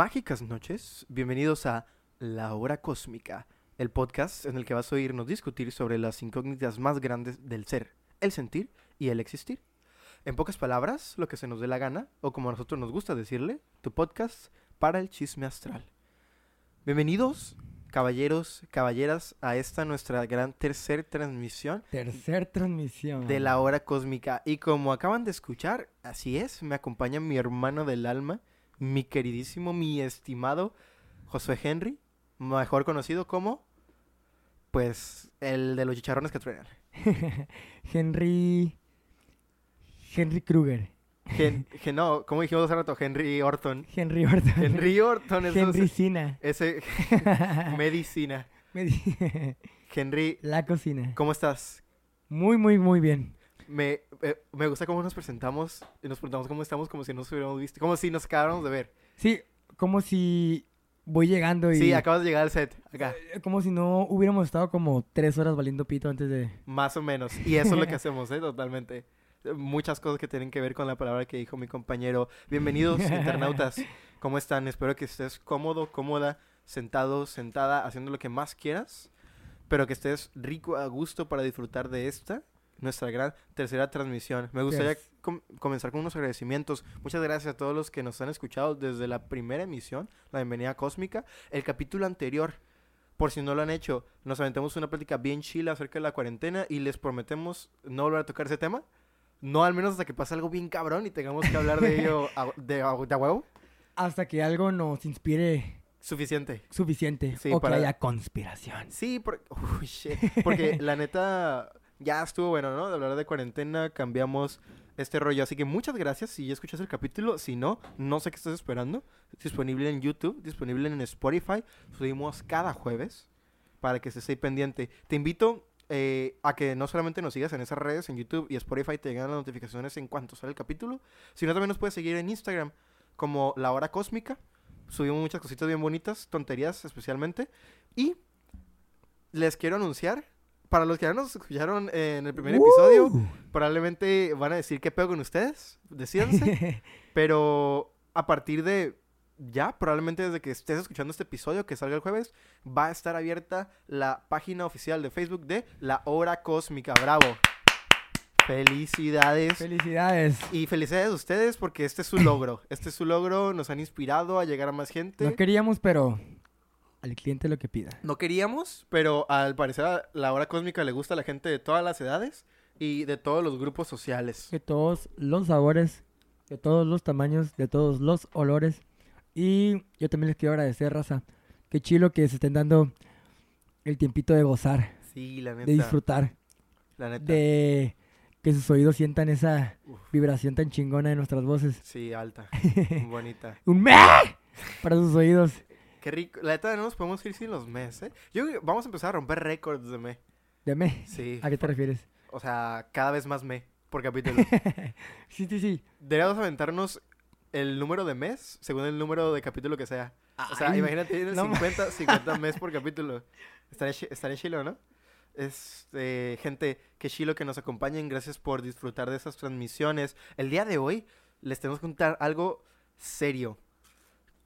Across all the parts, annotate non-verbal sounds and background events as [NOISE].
mágicas noches. Bienvenidos a La Hora Cósmica, el podcast en el que vas a oírnos discutir sobre las incógnitas más grandes del ser, el sentir y el existir. En pocas palabras, lo que se nos dé la gana, o como a nosotros nos gusta decirle, tu podcast para el chisme astral. Bienvenidos, caballeros, caballeras, a esta nuestra gran tercer transmisión Tercer transmisión. de la hora cósmica. Y como acaban de escuchar, así es, me acompaña mi hermano del alma, mi queridísimo, mi estimado Josué Henry, mejor conocido como, pues, el de los chicharrones que truenan. [LAUGHS] Henry. Henry Kruger. Gen, [LAUGHS] gen- no, como dijimos hace rato, Henry Orton. Henry Orton. Henry Orton, eso Henry es- Sina. ese [LAUGHS] medicina. Me di- Henry, La cocina. ¿cómo estás? Muy, muy, muy bien. Me, eh, me gusta cómo nos presentamos y nos preguntamos cómo estamos como si no nos hubiéramos visto, como si nos acabáramos de ver. Sí, como si voy llegando y. Sí, acabas de llegar al set, acá. eh, Como si no hubiéramos estado como tres horas valiendo pito antes de. Más o menos. Y eso es lo que [LAUGHS] hacemos, ¿eh? Totalmente. Muchas cosas que tienen que ver con la palabra que dijo mi compañero. Bienvenidos, [LAUGHS] internautas. ¿Cómo están? Espero que estés cómodo, cómoda, sentado, sentada, haciendo lo que más quieras. Pero que estés rico, a gusto para disfrutar de esta, nuestra gran tercera transmisión. Me gustaría Yes. com- comenzar con unos agradecimientos. Muchas gracias a todos los que nos han escuchado desde la primera emisión, la bienvenida cósmica. El capítulo anterior, por si no lo han hecho, nos aventamos una plática bien chila acerca de la cuarentena y les prometemos no volver a tocar ese tema. No al menos hasta que pase algo bien cabrón y tengamos que hablar de ello [LAUGHS] a, de, a- de a huevo. Hasta que algo nos inspire Suficiente. suficiente. Sí, o para- que haya conspiración. Sí, por- uy, shit. porque la neta ya estuvo bueno, ¿no? De hablar de cuarentena, cambiamos este rollo. Así que muchas gracias si ya escuchas el capítulo. Si no, no sé qué estás esperando. Disponible en YouTube, disponible en Spotify. Subimos cada jueves para que se esté pendiente. Te invito eh, a que no solamente nos sigas en esas redes, en YouTube y Spotify, te llegan las notificaciones en cuanto sale el capítulo, sino también nos puedes seguir en Instagram como La Hora Cósmica. Subimos muchas cositas bien bonitas, tonterías especialmente. Y les quiero anunciar, para los que ya nos escucharon en el primer episodio, probablemente van a decir qué pedo con ustedes, decídanse. [LAUGHS] pero a partir de ya, probablemente desde que estés escuchando este episodio que salga el jueves, va a estar abierta la página oficial de Facebook de La Hora Cósmica. Bravo. Felicidades. Felicidades. y felicidades a ustedes porque este es su logro. Este es su logro, nos han inspirado a llegar a más gente. No queríamos, pero al cliente lo que pida. No queríamos, pero al parecer a la hora cósmica le gusta a la gente de todas las edades y de todos los grupos sociales. De todos los sabores, de todos los tamaños, de todos los olores. Y yo también les quiero agradecer, raza. Qué chilo que se estén dando el tiempito de gozar, Sí, la neta. de disfrutar, La neta. de que sus oídos sientan esa Uf. vibración tan chingona de nuestras voces. Sí, alta. [LAUGHS] Bonita. ¡Un me! Para sus oídos. Qué rico. La neta no nos podemos ir sin los mes, ¿eh? Yo que vamos a empezar a romper récords de me. ¿De me? Sí. ¿A qué te refieres? O sea, cada vez más me por capítulo. [LAUGHS] sí, sí, sí. Deberíamos aventarnos el número de mes según el número de capítulo que sea. O sea, imagínate, [LAUGHS] tienes no ma- 50, 50 mes por [LAUGHS] capítulo. Estaría chilo, ¿no? Este, gente, qué chilo que nos acompañen. Gracias por disfrutar de esas transmisiones. El día de hoy les tenemos que contar algo serio.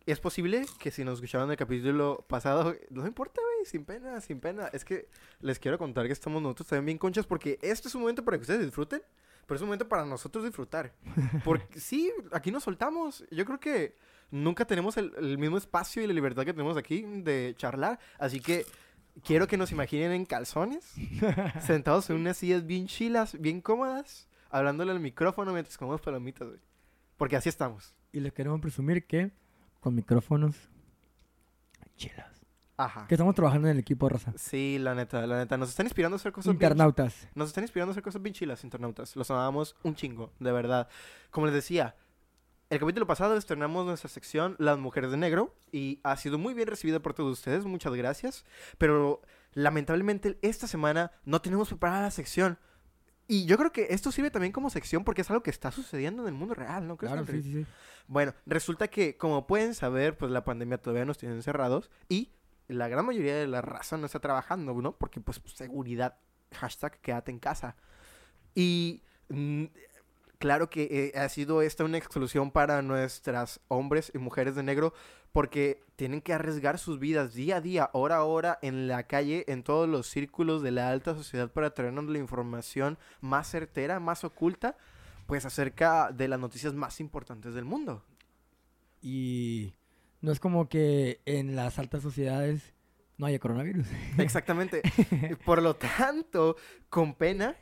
Es posible que si nos escucharon el capítulo pasado, no importa, güey, sin pena, sin pena. Es que les quiero contar que estamos nosotros también bien conchas porque este es un momento para que ustedes disfruten, pero es un momento para nosotros disfrutar. [LAUGHS] Porque sí, aquí nos soltamos. Yo creo que nunca tenemos el, el mismo espacio y la libertad que tenemos aquí de charlar. Así que quiero que nos imaginen en calzones, [LAUGHS] sentados en unas sillas bien chilas, bien cómodas, hablándole al micrófono mientras comemos palomitas, güey. Porque así estamos. Y les queremos presumir que con micrófonos chilas. Ajá. Que estamos trabajando en el equipo, raza. Sí, la neta, la neta. Nos están inspirando a hacer cosas bien Internautas. Nos están inspirando a hacer cosas bien chilas, internautas. Los amamos un chingo, de verdad. Como les decía, el capítulo pasado estrenamos nuestra sección Las Mujeres de Negro y ha sido muy bien recibida por todos ustedes. Muchas gracias. Pero lamentablemente esta semana no tenemos preparada la sección. Y yo creo que esto sirve también como sección porque es algo que está sucediendo en el mundo real, ¿no? Claro, sí, sí, sí. Bueno, resulta que, como pueden saber, pues la pandemia todavía nos tiene encerrados y la gran mayoría de la raza no está trabajando, ¿no? Porque, pues, seguridad, hashtag quédate en casa. Y mm, claro que eh, ha sido esta una exclusión para nuestras hombres y mujeres de negro porque tienen que arriesgar sus vidas día a día, hora a hora, en la calle, en todos los círculos de la alta sociedad para traernos la información más certera, más oculta, pues acerca de las noticias más importantes del mundo. Y no es como que en las altas sociedades no haya coronavirus. [LAUGHS] Exactamente. Por lo tanto, con pena,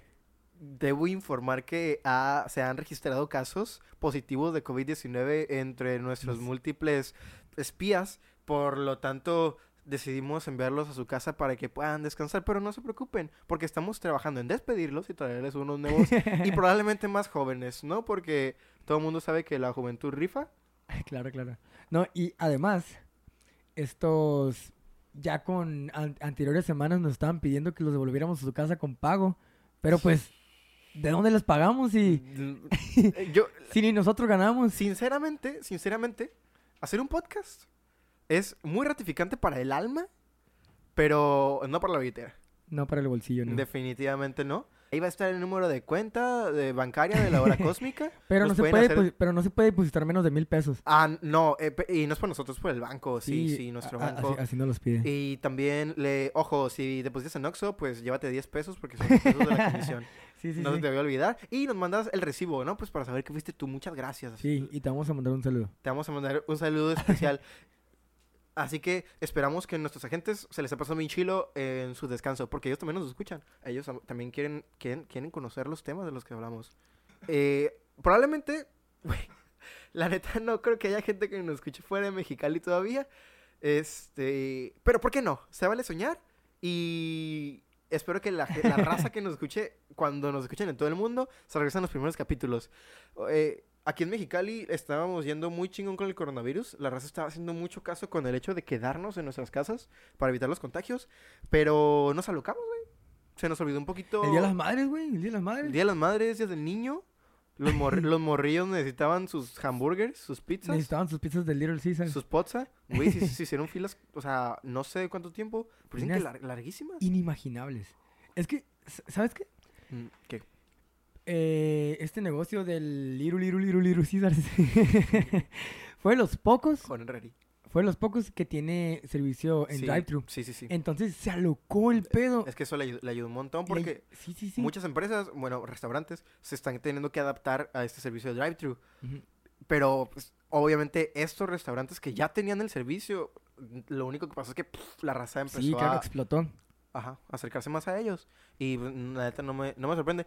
debo informar que ha- se han registrado casos positivos de COVID-19 entre nuestros múltiples espías. Por lo tanto, decidimos enviarlos a su casa para que puedan descansar. Pero no se preocupen, porque estamos trabajando en despedirlos y traerles unos nuevos y [LAUGHS] probablemente más jóvenes, ¿no? Porque todo el mundo sabe que la juventud rifa. [LAUGHS] claro, claro. No, y además, estos ya con an- anteriores semanas nos estaban pidiendo que los devolviéramos a su casa con pago. Pero pues, ¿de dónde les pagamos si, [LAUGHS] Yo, si ni nosotros ganamos? sinceramente, sinceramente, hacer un podcast es muy ratificante para el alma, pero no para la billetera. No para el bolsillo, ¿no? Definitivamente no. Ahí va a estar el número de cuenta de bancaria de la hora [LAUGHS] cósmica. Pero no, se puede, hacer- pero no se puede depositar menos de mil pesos. Ah, no, eh, y no es por nosotros, es por el banco. Sí, sí, nuestro a- banco. Así, así nos los pide. Y también, le, ojo, si depositas en Oxxo, pues llévate 10 pesos porque son 10 pesos de la comisión. [LAUGHS] Sí, sí, no sí. se te voy a olvidar. Y nos mandas el recibo, ¿no? Pues para saber que fuiste tú. Muchas gracias. Sí, y te vamos a mandar un saludo. Te vamos a mandar un saludo especial. [LAUGHS] Así que esperamos que nuestros agentes se les ha pasado bien chilo en su descanso, porque ellos también nos escuchan. Ellos am- también quieren, quieren, quieren conocer los temas de los que hablamos. Eh, probablemente, [LAUGHS] la neta no creo que haya gente que nos escuche fuera de Mexicali todavía. Este, pero ¿por qué no? Se vale soñar y espero que la, raza que nos escuche, cuando nos escuchen en todo el mundo, se regresen los primeros capítulos. Eh, aquí en Mexicali estábamos yendo muy chingón con el coronavirus. La raza estaba haciendo mucho caso con el hecho de quedarnos en nuestras casas para evitar los contagios. Pero nos alocamos, güey. Se nos olvidó un poquito. El Día de las Madres, güey. El Día de las Madres. El Día de las Madres, Día del Niño. Los, morri- [LAUGHS] los morrillos necesitaban sus hamburgers, sus pizzas, Necesitaban sus pizzas de Little Caesar. sus pozas. Güey, se, se hicieron filas, o sea, no sé cuánto tiempo, pero dicen que lar- larguísimas. Inimaginables. Es que, ¿sabes qué? Mm, ¿Qué? Eh, este negocio del Little, Little, Little, Little Caesar [LAUGHS] fue de los pocos, Con Herreri. Fue de los pocos que tiene servicio en Sí, drive-thru. Sí, sí, sí. Entonces se alocó el pedo. Es que eso le, le ayudó un montón Le- porque sí, sí, sí. muchas empresas, bueno, restaurantes, se están teniendo que adaptar a este servicio de drive-thru. Pero, pues, obviamente, estos restaurantes que ya tenían el servicio, lo único que pasó es que pff, la raza empezó Sí, claro, a explotó. ajá, acercarse más a ellos. Y pues, la neta no me, no me sorprende.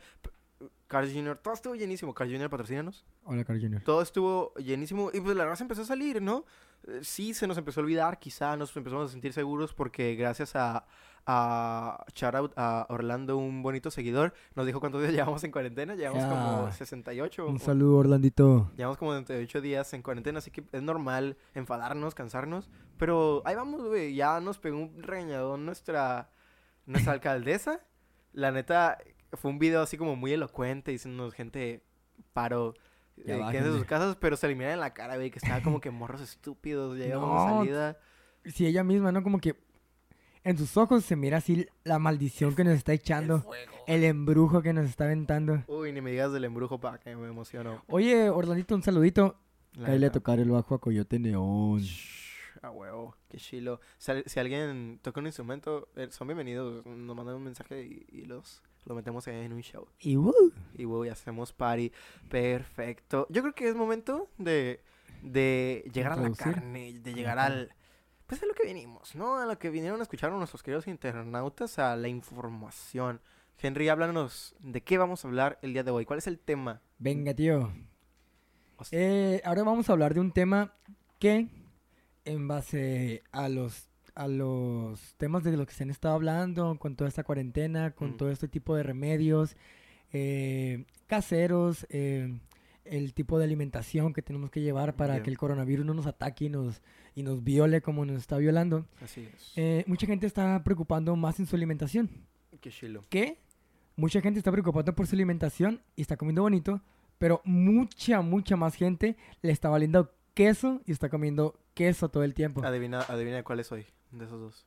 Carl Jr., todo estuvo llenísimo. Carl Jr., patrocínanos. Hola, Carl Jr. Todo estuvo llenísimo. Y pues la raza empezó a salir, ¿no? Eh, Sí, se nos empezó a olvidar, quizá nos empezamos a sentir seguros porque gracias a, a shout out a Orlando, un bonito seguidor, nos dijo cuántos días llevamos en cuarentena. Llevamos como Ya. 68. Un saludo, Orlandito. Llevamos como 38 días en cuarentena, así que es normal enfadarnos, cansarnos. Pero ahí vamos, güey. Ya nos pegó un regañadón nuestra, nuestra [LAUGHS] alcaldesa. La neta, fue un video así como muy elocuente, diciéndonos, gente, paro, eh, en bájenle. sus casas, pero se elimina en la cara, güey, que estaba como que morros estúpidos, ya íbamos No, de salida. Sí, ella misma, ¿no? Como que en sus ojos se mira así la maldición que nos está echando. El embrujo que nos está aventando. Uy, ni me digas del embrujo para que me emociono. Oye, Orlandito, un saludito. La Cállale a neta. tocar el bajo a Coyote Neón. A huevo, qué chilo. Si, al- si alguien toca un instrumento, eh, son bienvenidos. Nos mandan un mensaje y, y los lo metemos en un show. Y uh, Y voy, hacemos party. Perfecto. Yo creo que es momento de, de llegar a la carne, de llegar al... Pues a lo que vinimos, ¿no? A lo que vinieron a escuchar nuestros queridos internautas, a la información. Henry, háblanos de qué vamos a hablar el día de hoy. ¿Cuál es el tema? venga, tío. Eh, ahora vamos a hablar de un tema que, en base a los, a los temas de los que se han estado hablando, con toda esta cuarentena, con Mm. todo este tipo de remedios eh, caseros, eh, el tipo de alimentación que tenemos que llevar para Bien. que el coronavirus no nos ataque y nos, y nos viole como nos está violando, Así es. eh, mucha gente está preocupando más en su alimentación. qué chilo. que mucha gente está preocupada por su alimentación y está comiendo bonito, pero mucha, mucha más gente le está valiendo queso y está comiendo queso todo el tiempo. Adivina, adivina cuál es hoy de esos dos.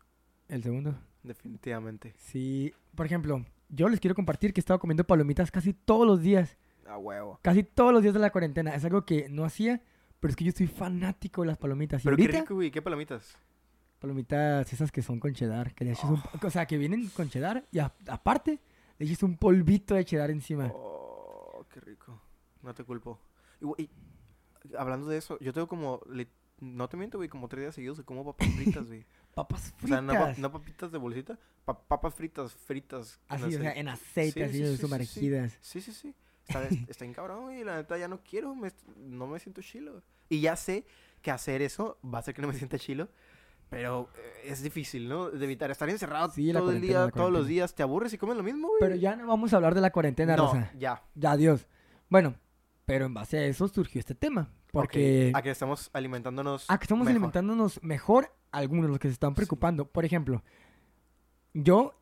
El segundo. Definitivamente. Sí, por ejemplo, yo les quiero compartir que he estado comiendo palomitas casi todos los días. A huevo. Casi todos los días de la cuarentena. Es algo que no hacía, pero es que yo soy fanático de las palomitas. Y Pero qué rico, güey. ¿Qué palomitas? palomitas esas que son con cheddar. Que le echas un... Oh. O sea, que vienen con cheddar y a- aparte le echas un polvito de cheddar encima. Oh, qué rico. No te culpo. Y, güey, hablando de eso, yo tengo como... No te miento, güey, como tres días seguidos que como papas fritas, [LAUGHS] güey. Papas O sea, fritas. no, no papitas de bolsita, pa- papas fritas, fritas. Así, o sea, en aceite, Sí, así, sí, sí, sí, sí. sumergidas. Sí, sí, sí. Está, [LAUGHS] está en cabrón, güey. La neta ya no quiero. me no me siento chilo. Y ya sé que hacer eso va a hacer que no me sienta chilo. Pero eh, es difícil, ¿no? De evitar estar encerrado Sí, todo el día, todos los días. ¿Te aburres y comes lo mismo, güey? Pero ya no vamos a hablar de la cuarentena, no, Rosa. ya. Ya, adiós. Bueno, pero en base a eso surgió este tema. Porque A que estamos alimentándonos. a que estamos mejor. alimentándonos mejor algunos, los que se están preocupando. Por ejemplo, yo,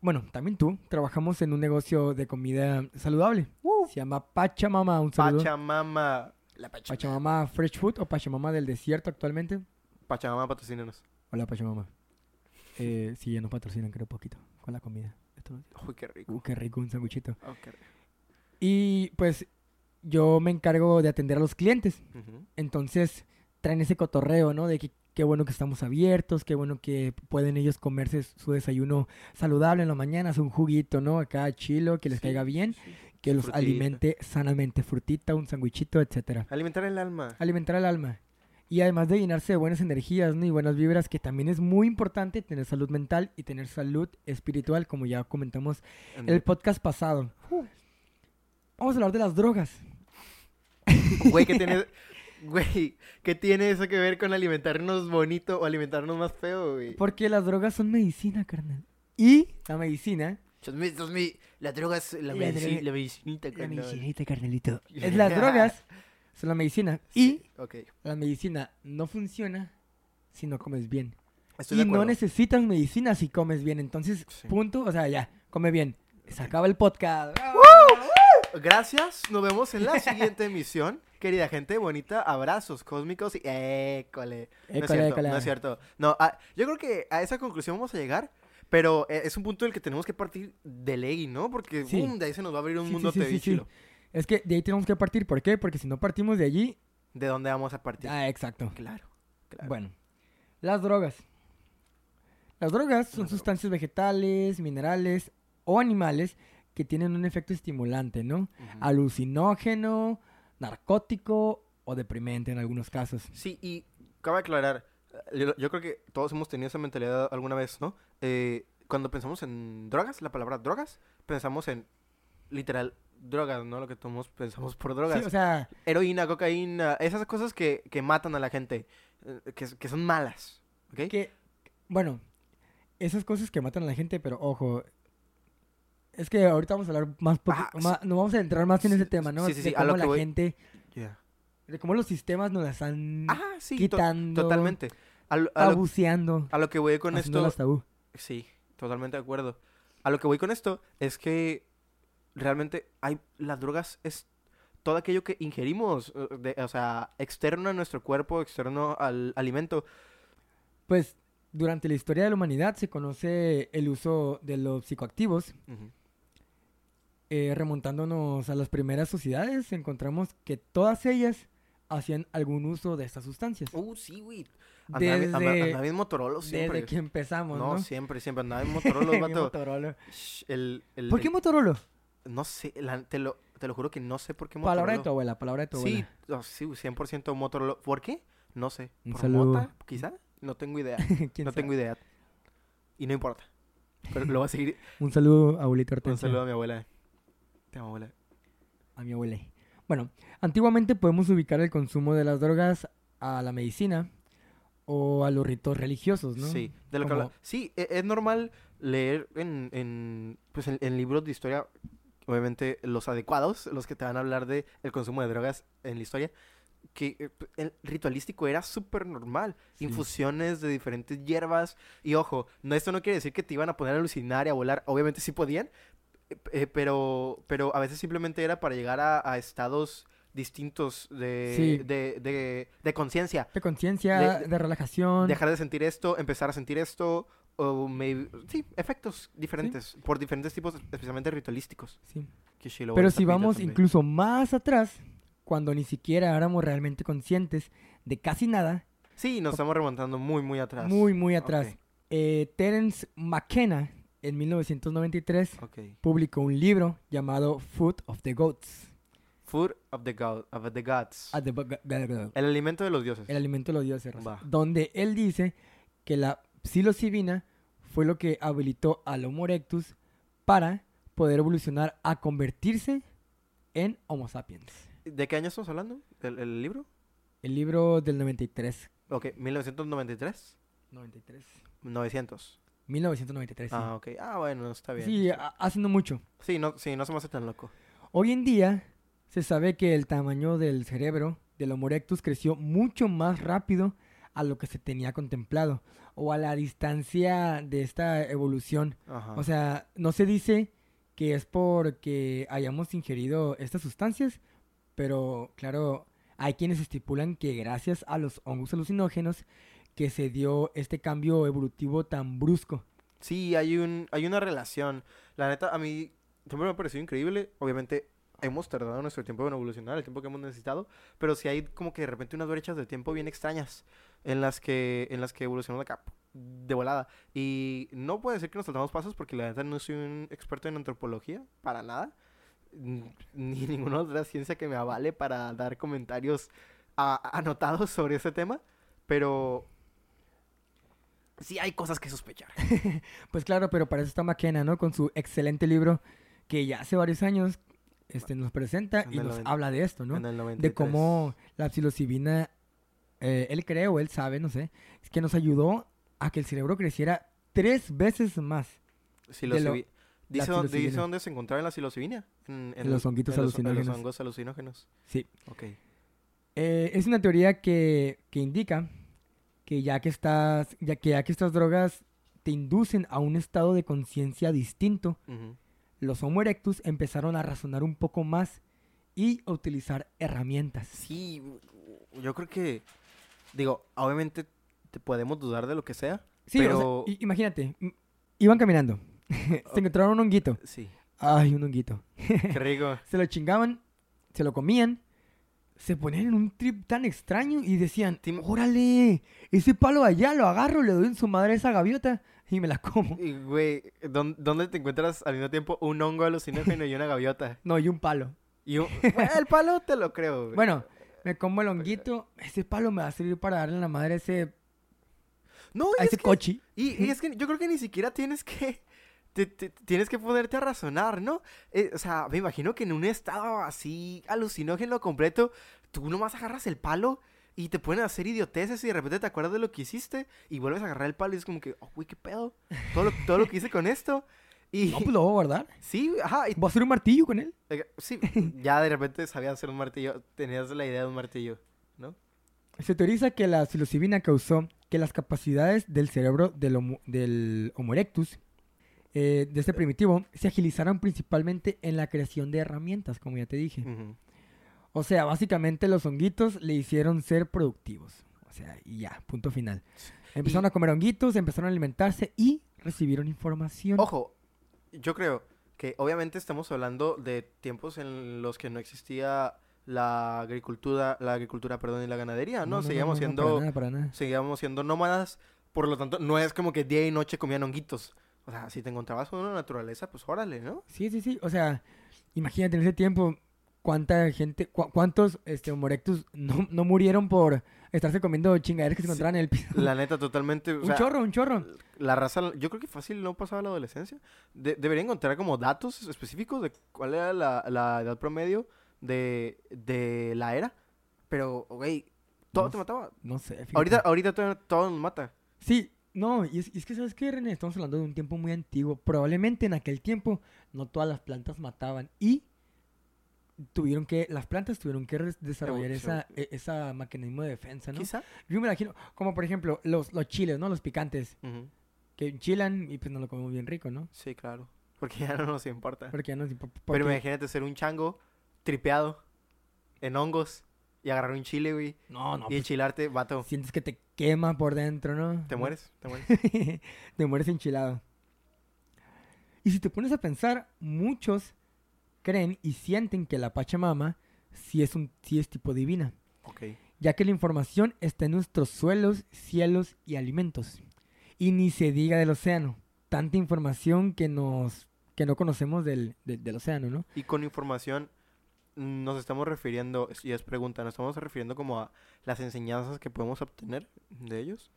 bueno, también tú, trabajamos en un negocio de comida saludable. Se llama Pachamama, un saludo. Pachamama. La Pachamama. Pachamama Fresh Food o Pachamama del desierto actualmente. Pachamama patrocínenos. Hola, Pachamama. Eh, sí, ya nos patrocinan, creo, poquito con la comida. Esto- Uy, qué rico. Uh, qué rico, un sanguchito. Oh, qué rico. Y pues yo me encargo de atender a los clientes. Entonces traen ese cotorreo, ¿no? De que qué bueno que estamos abiertos, qué bueno que pueden ellos comerse su desayuno saludable en la mañana, un juguito, ¿no? Acá chilo, que les Sí, caiga bien, sí. que los Frutita. alimente sanamente, frutita, un sanguichito, etcétera. Alimentar el alma. Alimentar al alma. Y además de llenarse de buenas energías, ¿no? Y buenas vibras, que también es muy importante tener salud mental y tener salud espiritual, como ya comentamos En el podcast pasado. Vamos a hablar de las drogas. Güey, ¿qué [LAUGHS] tiene, güey, ¿qué tiene eso que ver con alimentarnos bonito o alimentarnos más feo, güey? Porque las drogas son medicina, carnal. Y la medicina Son mi, son mi, la la, La medici- droga- la medicinita, La carnal. medicinita, carnalito. [LAUGHS] Es las drogas, son la medicina. Sí, Y la medicina no funciona si no comes bien. estoy y no acuerdo. necesitas medicina si comes bien. Entonces, Sí. punto, o sea, ya, come bien. Se acaba el podcast. Gracias, nos vemos en la [LAUGHS] siguiente emisión. Querida gente bonita, abrazos cósmicos y école. No es École, cierto, école. no es cierto. No, ah, yo creo que a esa conclusión vamos a llegar, pero eh, es un punto del que tenemos que partir de ley, ¿no? Porque Sí. boom, de ahí se nos va a abrir un Sí, mundo sí. Es que de ahí tenemos que partir. ¿Por qué? Porque si no partimos de allí... ¿De dónde vamos a partir? Ah, exacto. Claro, claro. Bueno, las drogas. Las drogas son Las drogas. sustancias vegetales, minerales o animales que tienen un efecto estimulante, ¿no? Alucinógeno, narcótico o deprimente en algunos casos. Sí, y cabe aclarar, eh, yo, yo creo que todos hemos tenido esa mentalidad alguna vez, ¿no? Eh, cuando pensamos en drogas, la palabra drogas, pensamos en literal drogas, ¿no? Lo que todos pensamos por drogas. Sí, o sea, Heroína, cocaína, esas cosas que, que matan a la gente, eh, que, que son malas, ¿ok? que, bueno, esas cosas que matan a la gente, pero ojo, es que ahorita vamos a hablar más, Ah, sí. no vamos a entrar más en ese tema, ¿no? sí, sí, de sí, a cómo lo que la voy- gente, Ya. de cómo los sistemas nos las están Ah, to- quitando, totalmente. A lo, a lo- abuseando, a lo que voy con esto... tabú. Sí, totalmente de acuerdo. A lo que voy con esto es que realmente hay las drogas es todo aquello que ingerimos, eh, de- o sea, externo a nuestro cuerpo, externo al alimento. Pues durante la historia de la humanidad se conoce el uso de los psicoactivos. Eh, remontándonos a las primeras sociedades, encontramos que todas ellas hacían algún uso de estas sustancias. Uh, sí, güey. Desde, andaba Motorola siempre. desde que empezamos, no, ¿no? siempre, siempre. Andaba [LAUGHS] en Motorola, vato. Motorola. Shh, el, el- ¿Por qué Motorola? No sé, la- te, lo, te lo juro que no sé por qué Palabra de Motorola. tu abuela, palabra de tu Sí, abuela. oh, sí, 100% Motorola. ¿Por qué? No sé. Un ¿Por saludo. mota? Quizá. No tengo idea. [LAUGHS] ¿Quién No sabe? tengo idea. Y no importa. Pero lo voy a seguir. [LAUGHS] Un saludo, abuelita Un Hortensia. saludo a mi abuela. Te amo, abuela. A mi abuela. Bueno, antiguamente podemos ubicar el consumo de las drogas a la medicina o a los ritos religiosos, ¿no? Sí, de lo que habla- Sí, e- es normal leer en, en, pues en, en libros de historia, obviamente los adecuados, los que te van a hablar de el consumo de drogas en la historia, que eh, el ritualístico era súper normal. Sí. Infusiones de diferentes hierbas. Y ojo, no, esto no quiere decir que te iban a poner a alucinar y a volar. Obviamente sí podían, eh, pero, pero a veces simplemente era para llegar a, a estados distintos de, Sí. de, de, de conciencia. De conciencia, De- relajación. Dejar de sentir esto, empezar a sentir esto, o maybe- sí, efectos diferentes, por diferentes tipos, especialmente ritualísticos. Sí. Pero si vamos también. incluso más atrás, cuando ni siquiera éramos realmente conscientes de casi nada, Sí, nos estamos remontando muy, muy atrás. muy, muy atrás, eh, Terence McKenna, en 1993, ok. publicó un libro llamado Food of the Goats. Food of the, god, of the gods. Ah, the el El alimento de los dioses. alimento de los dioses. Donde él dice que la psilocibina fue lo que habilitó al Homo erectus para poder evolucionar a convertirse en Homo sapiens. ¿De qué año estamos hablando? ¿El, el libro? El libro del 93. Ok, 1993. 93. 900. 1993. sí. Ah, ok. Ah, bueno, está bien. Sí, ha- haciendo mucho. Sí, no, sí, no se me hace tan loco. Hoy en día se sabe que el tamaño del cerebro del Homo erectus creció mucho más rápido a lo que se tenía contemplado o a la distancia de esta evolución. Ajá. O sea, no se dice que es porque hayamos ingerido estas sustancias, pero claro, hay quienes estipulan que gracias a los hongos alucinógenos que se dio este cambio evolutivo tan brusco. Sí, hay, un, hay una relación. La neta, a mí siempre me ha parecido increíble. Obviamente, hemos tardado nuestro tiempo en evolucionar, el tiempo que hemos necesitado. Pero sí hay como que de repente unas brechas de tiempo bien extrañas en las que, en las que evolucionamos acá de volada. Y no puede ser que nos saltamos pasos porque la neta no soy un experto en antropología, para nada. Ni [LAUGHS] ninguna otra ciencia que me avale para dar comentarios anotados sobre ese tema. Pero sí hay cosas que sospechar. [LAUGHS] Pues claro, pero para eso está McKenna, ¿no? Con su excelente libro que ya hace varios años este, nos presenta En y nos habla de esto, ¿no? En el De 93. cómo la psilocibina, eh, él cree o él sabe, no sé, es que nos ayudó a que el cerebro creciera tres veces más. Psilocibi- ¿Dice, dónde, dice psilocibina. dónde se encontraba la psilocibina? En, En los honguitos alucinógenos. los hongos alucinógenos. Sí. Ok. Eh, es una teoría que, que indica que ya que, estás, ya que ya que estas drogas te inducen a un estado de conciencia distinto, los Homo erectus empezaron a razonar un poco más y a utilizar herramientas. Sí, yo creo que... Digo, obviamente te podemos dudar de lo que sea. Sí, o sea, Pero- imagínate, iban caminando, [LAUGHS] se encontraron un honguito. Sí. Ay, un honguito. Qué rico. [LAUGHS] Se lo chingaban, se lo comían, se ponían en un trip tan extraño y decían, órale, ese palo allá lo agarro, le doy en su madre a esa gaviota y me la como. Y, güey, ¿dón- ¿dónde te encuentras al mismo tiempo un hongo alucinógeno y una gaviota? [LAUGHS] No, y un palo. Y un... [LAUGHS] Bueno, el palo te lo creo, güey. Bueno, me como el honguito, ese palo me va a servir para darle en la madre a ese, no, a y ese es que, cochi. y, y es que yo creo que ni siquiera tienes que... te- te- tienes que ponerte a razonar, ¿no? Eh, o sea, me imagino que en un estado así alucinógeno completo, tú nomás agarras el palo y te a hacer idioteces y de repente te acuerdas de lo que hiciste y vuelves a agarrar el palo y es como que, oh, güey, qué pedo. Todo lo, todo lo que hice con esto. Y No, pues lo voy a guardar. [LAUGHS] sí, ajá, y- Voy a hacer un martillo con él. sí, ya de repente sabías hacer un martillo, tenías la idea de un martillo, ¿no? Se teoriza que la psilocibina causó que las capacidades del cerebro del Homo, del Homo erectus, eh, de este primitivo, se agilizaran principalmente en la creación de herramientas, como ya te dije. O sea, básicamente los honguitos le hicieron ser productivos. O sea, y ya, punto final. Empezaron Y- a comer honguitos, empezaron a alimentarse y recibieron información. Ojo, yo creo que obviamente estamos hablando de tiempos en los que no existía la agricultura, la agricultura, perdón, y la ganadería, ¿no? Seguíamos no, siendo, Para nada, para nada. seguíamos siendo nómadas, por lo tanto, no es como que día y noche comían honguitos. O sea, si te encontrabas con una naturaleza, pues órale, ¿no? Sí, sí, sí. O sea, imagínate en ese tiempo cuánta gente, cu- cuántos este, no, no murieron por estarse comiendo chingaderas que se Sí. encontraban en el piso. La neta, totalmente, un sea, chorro, un chorro. la raza, yo creo que fácil no pasaba la adolescencia. De- debería encontrar como datos específicos de cuál era la, la edad promedio de, de la era. Pero, güey, todo No te mataba. No sé. fíjate. Ahorita, ahorita todo, todo nos mata. Sí, no, y es, y es que, ¿sabes qué, René? Estamos hablando de un tiempo muy antiguo. Probablemente en aquel tiempo no todas las plantas mataban y tuvieron que, las plantas tuvieron que desarrollar esa, e- esa mecanismo de defensa, ¿no? Quizá. Yo me imagino, como por ejemplo, los, los chiles, ¿no? Los picantes, que enchilan y pues nos lo comemos bien rico, ¿no? Sí, claro. Porque ya no nos importa. Porque ya no es impo- Pero imagínate ser un chango tripeado en hongos y agarrar un chile, güey. No, no, y pues, enchilarte, vato. sientes que te quema por dentro, ¿no? Te mueres, te mueres. [LAUGHS] te mueres enchilado. Y si te pones a pensar, muchos creen y sienten que la Pachamama sí es, un, sí es tipo divina, Ok. ya que la información está en nuestros suelos, cielos y alimentos. Y ni se diga del océano, tanta información que nos que no conocemos del, del- del océano, ¿no? Y con información nos estamos refiriendo, y es pregunta, nos estamos refiriendo como a las enseñanzas que podemos obtener de ellos.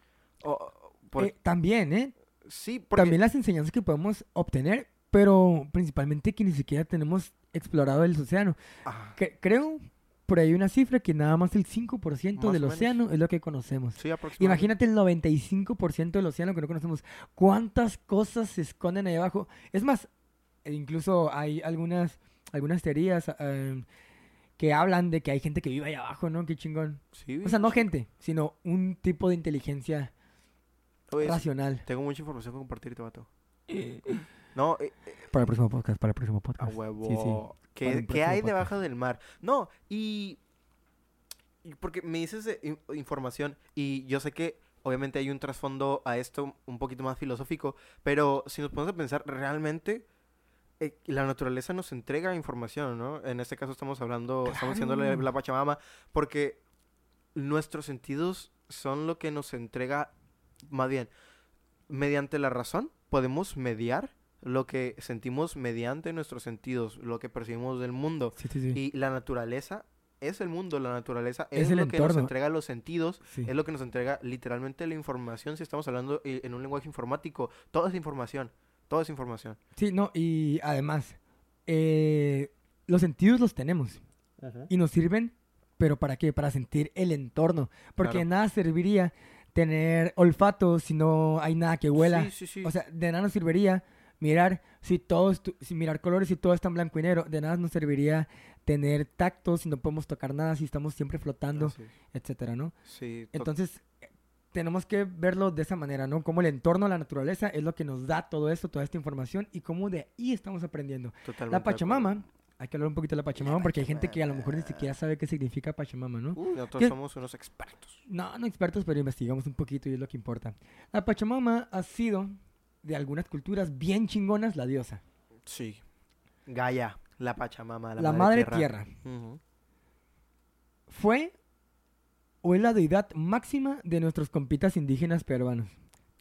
O, por- Eh, también, ¿eh? sí, porque... También las enseñanzas que podemos obtener, pero principalmente que ni siquiera tenemos explorado el océano. Ah, Que, creo, por ahí una cifra que nada más el 5% Más del océano es lo que conocemos. sí, aproximadamente. Imagínate el 95% del océano que no conocemos. ¿Cuántas cosas se esconden ahí abajo? Es más, e incluso hay algunas, algunas teorías eh, que hablan de que hay gente que vive ahí abajo, ¿no? Qué chingón. Sí, O sea, no gente, sino un tipo de inteligencia oye, racional. tengo mucha información que compartirte, vato. No, eh, Para el próximo podcast, para el próximo a podcast. huevo. Sí, sí. ¿Qué, hay podcast. debajo del mar? No, y... y Porque me dices de in- información y yo sé que obviamente hay un trasfondo a esto un poquito más filosófico, pero si nos ponemos a pensar realmente... eh, la naturaleza nos entrega información, ¿no? En este caso estamos hablando, estamos diciendo la, Pachamama, porque nuestros sentidos son lo que nos entrega, más bien, mediante la razón podemos mediar lo que sentimos mediante nuestros sentidos, lo que percibimos del mundo. Sí, sí, sí. Y la naturaleza es el mundo, la naturaleza Es es, el lo que nos entrega los sentidos, Sí. es lo que nos entrega literalmente la información, si estamos hablando eh, en un lenguaje informático, toda es información, toda es información. Sí, no, y además, eh, los sentidos los tenemos y nos sirven, pero ¿para qué? Para sentir el entorno. Porque Claro. nada serviría tener olfato si no hay nada que huela. Sí, sí, sí. O sea, de nada nos serviría mirar si todo estu- si mirar colores si todo está en blanco y negro. De nada nos serviría tener tacto si no podemos tocar nada, si estamos siempre flotando, etcétera, ¿no? Sí, to- Entonces, tenemos que verlo de esa manera, ¿no? Como el entorno, la naturaleza es lo que nos da todo esto, toda esta información y cómo de ahí estamos aprendiendo. totalmente La Pachamama, hay que hablar un poquito de la Pachamama porque hay gente que a lo mejor ni siquiera sabe qué significa Pachamama, ¿no? Uy, nosotros ¿Qué? somos unos expertos. No, no expertos, pero investigamos un poquito y es lo que importa. La Pachamama ha sido, de algunas culturas bien chingonas, la diosa. Sí. Gaia, la Pachamama, la, La, madre, tierra. Fue o es la deidad máxima de nuestros compitas indígenas peruanos.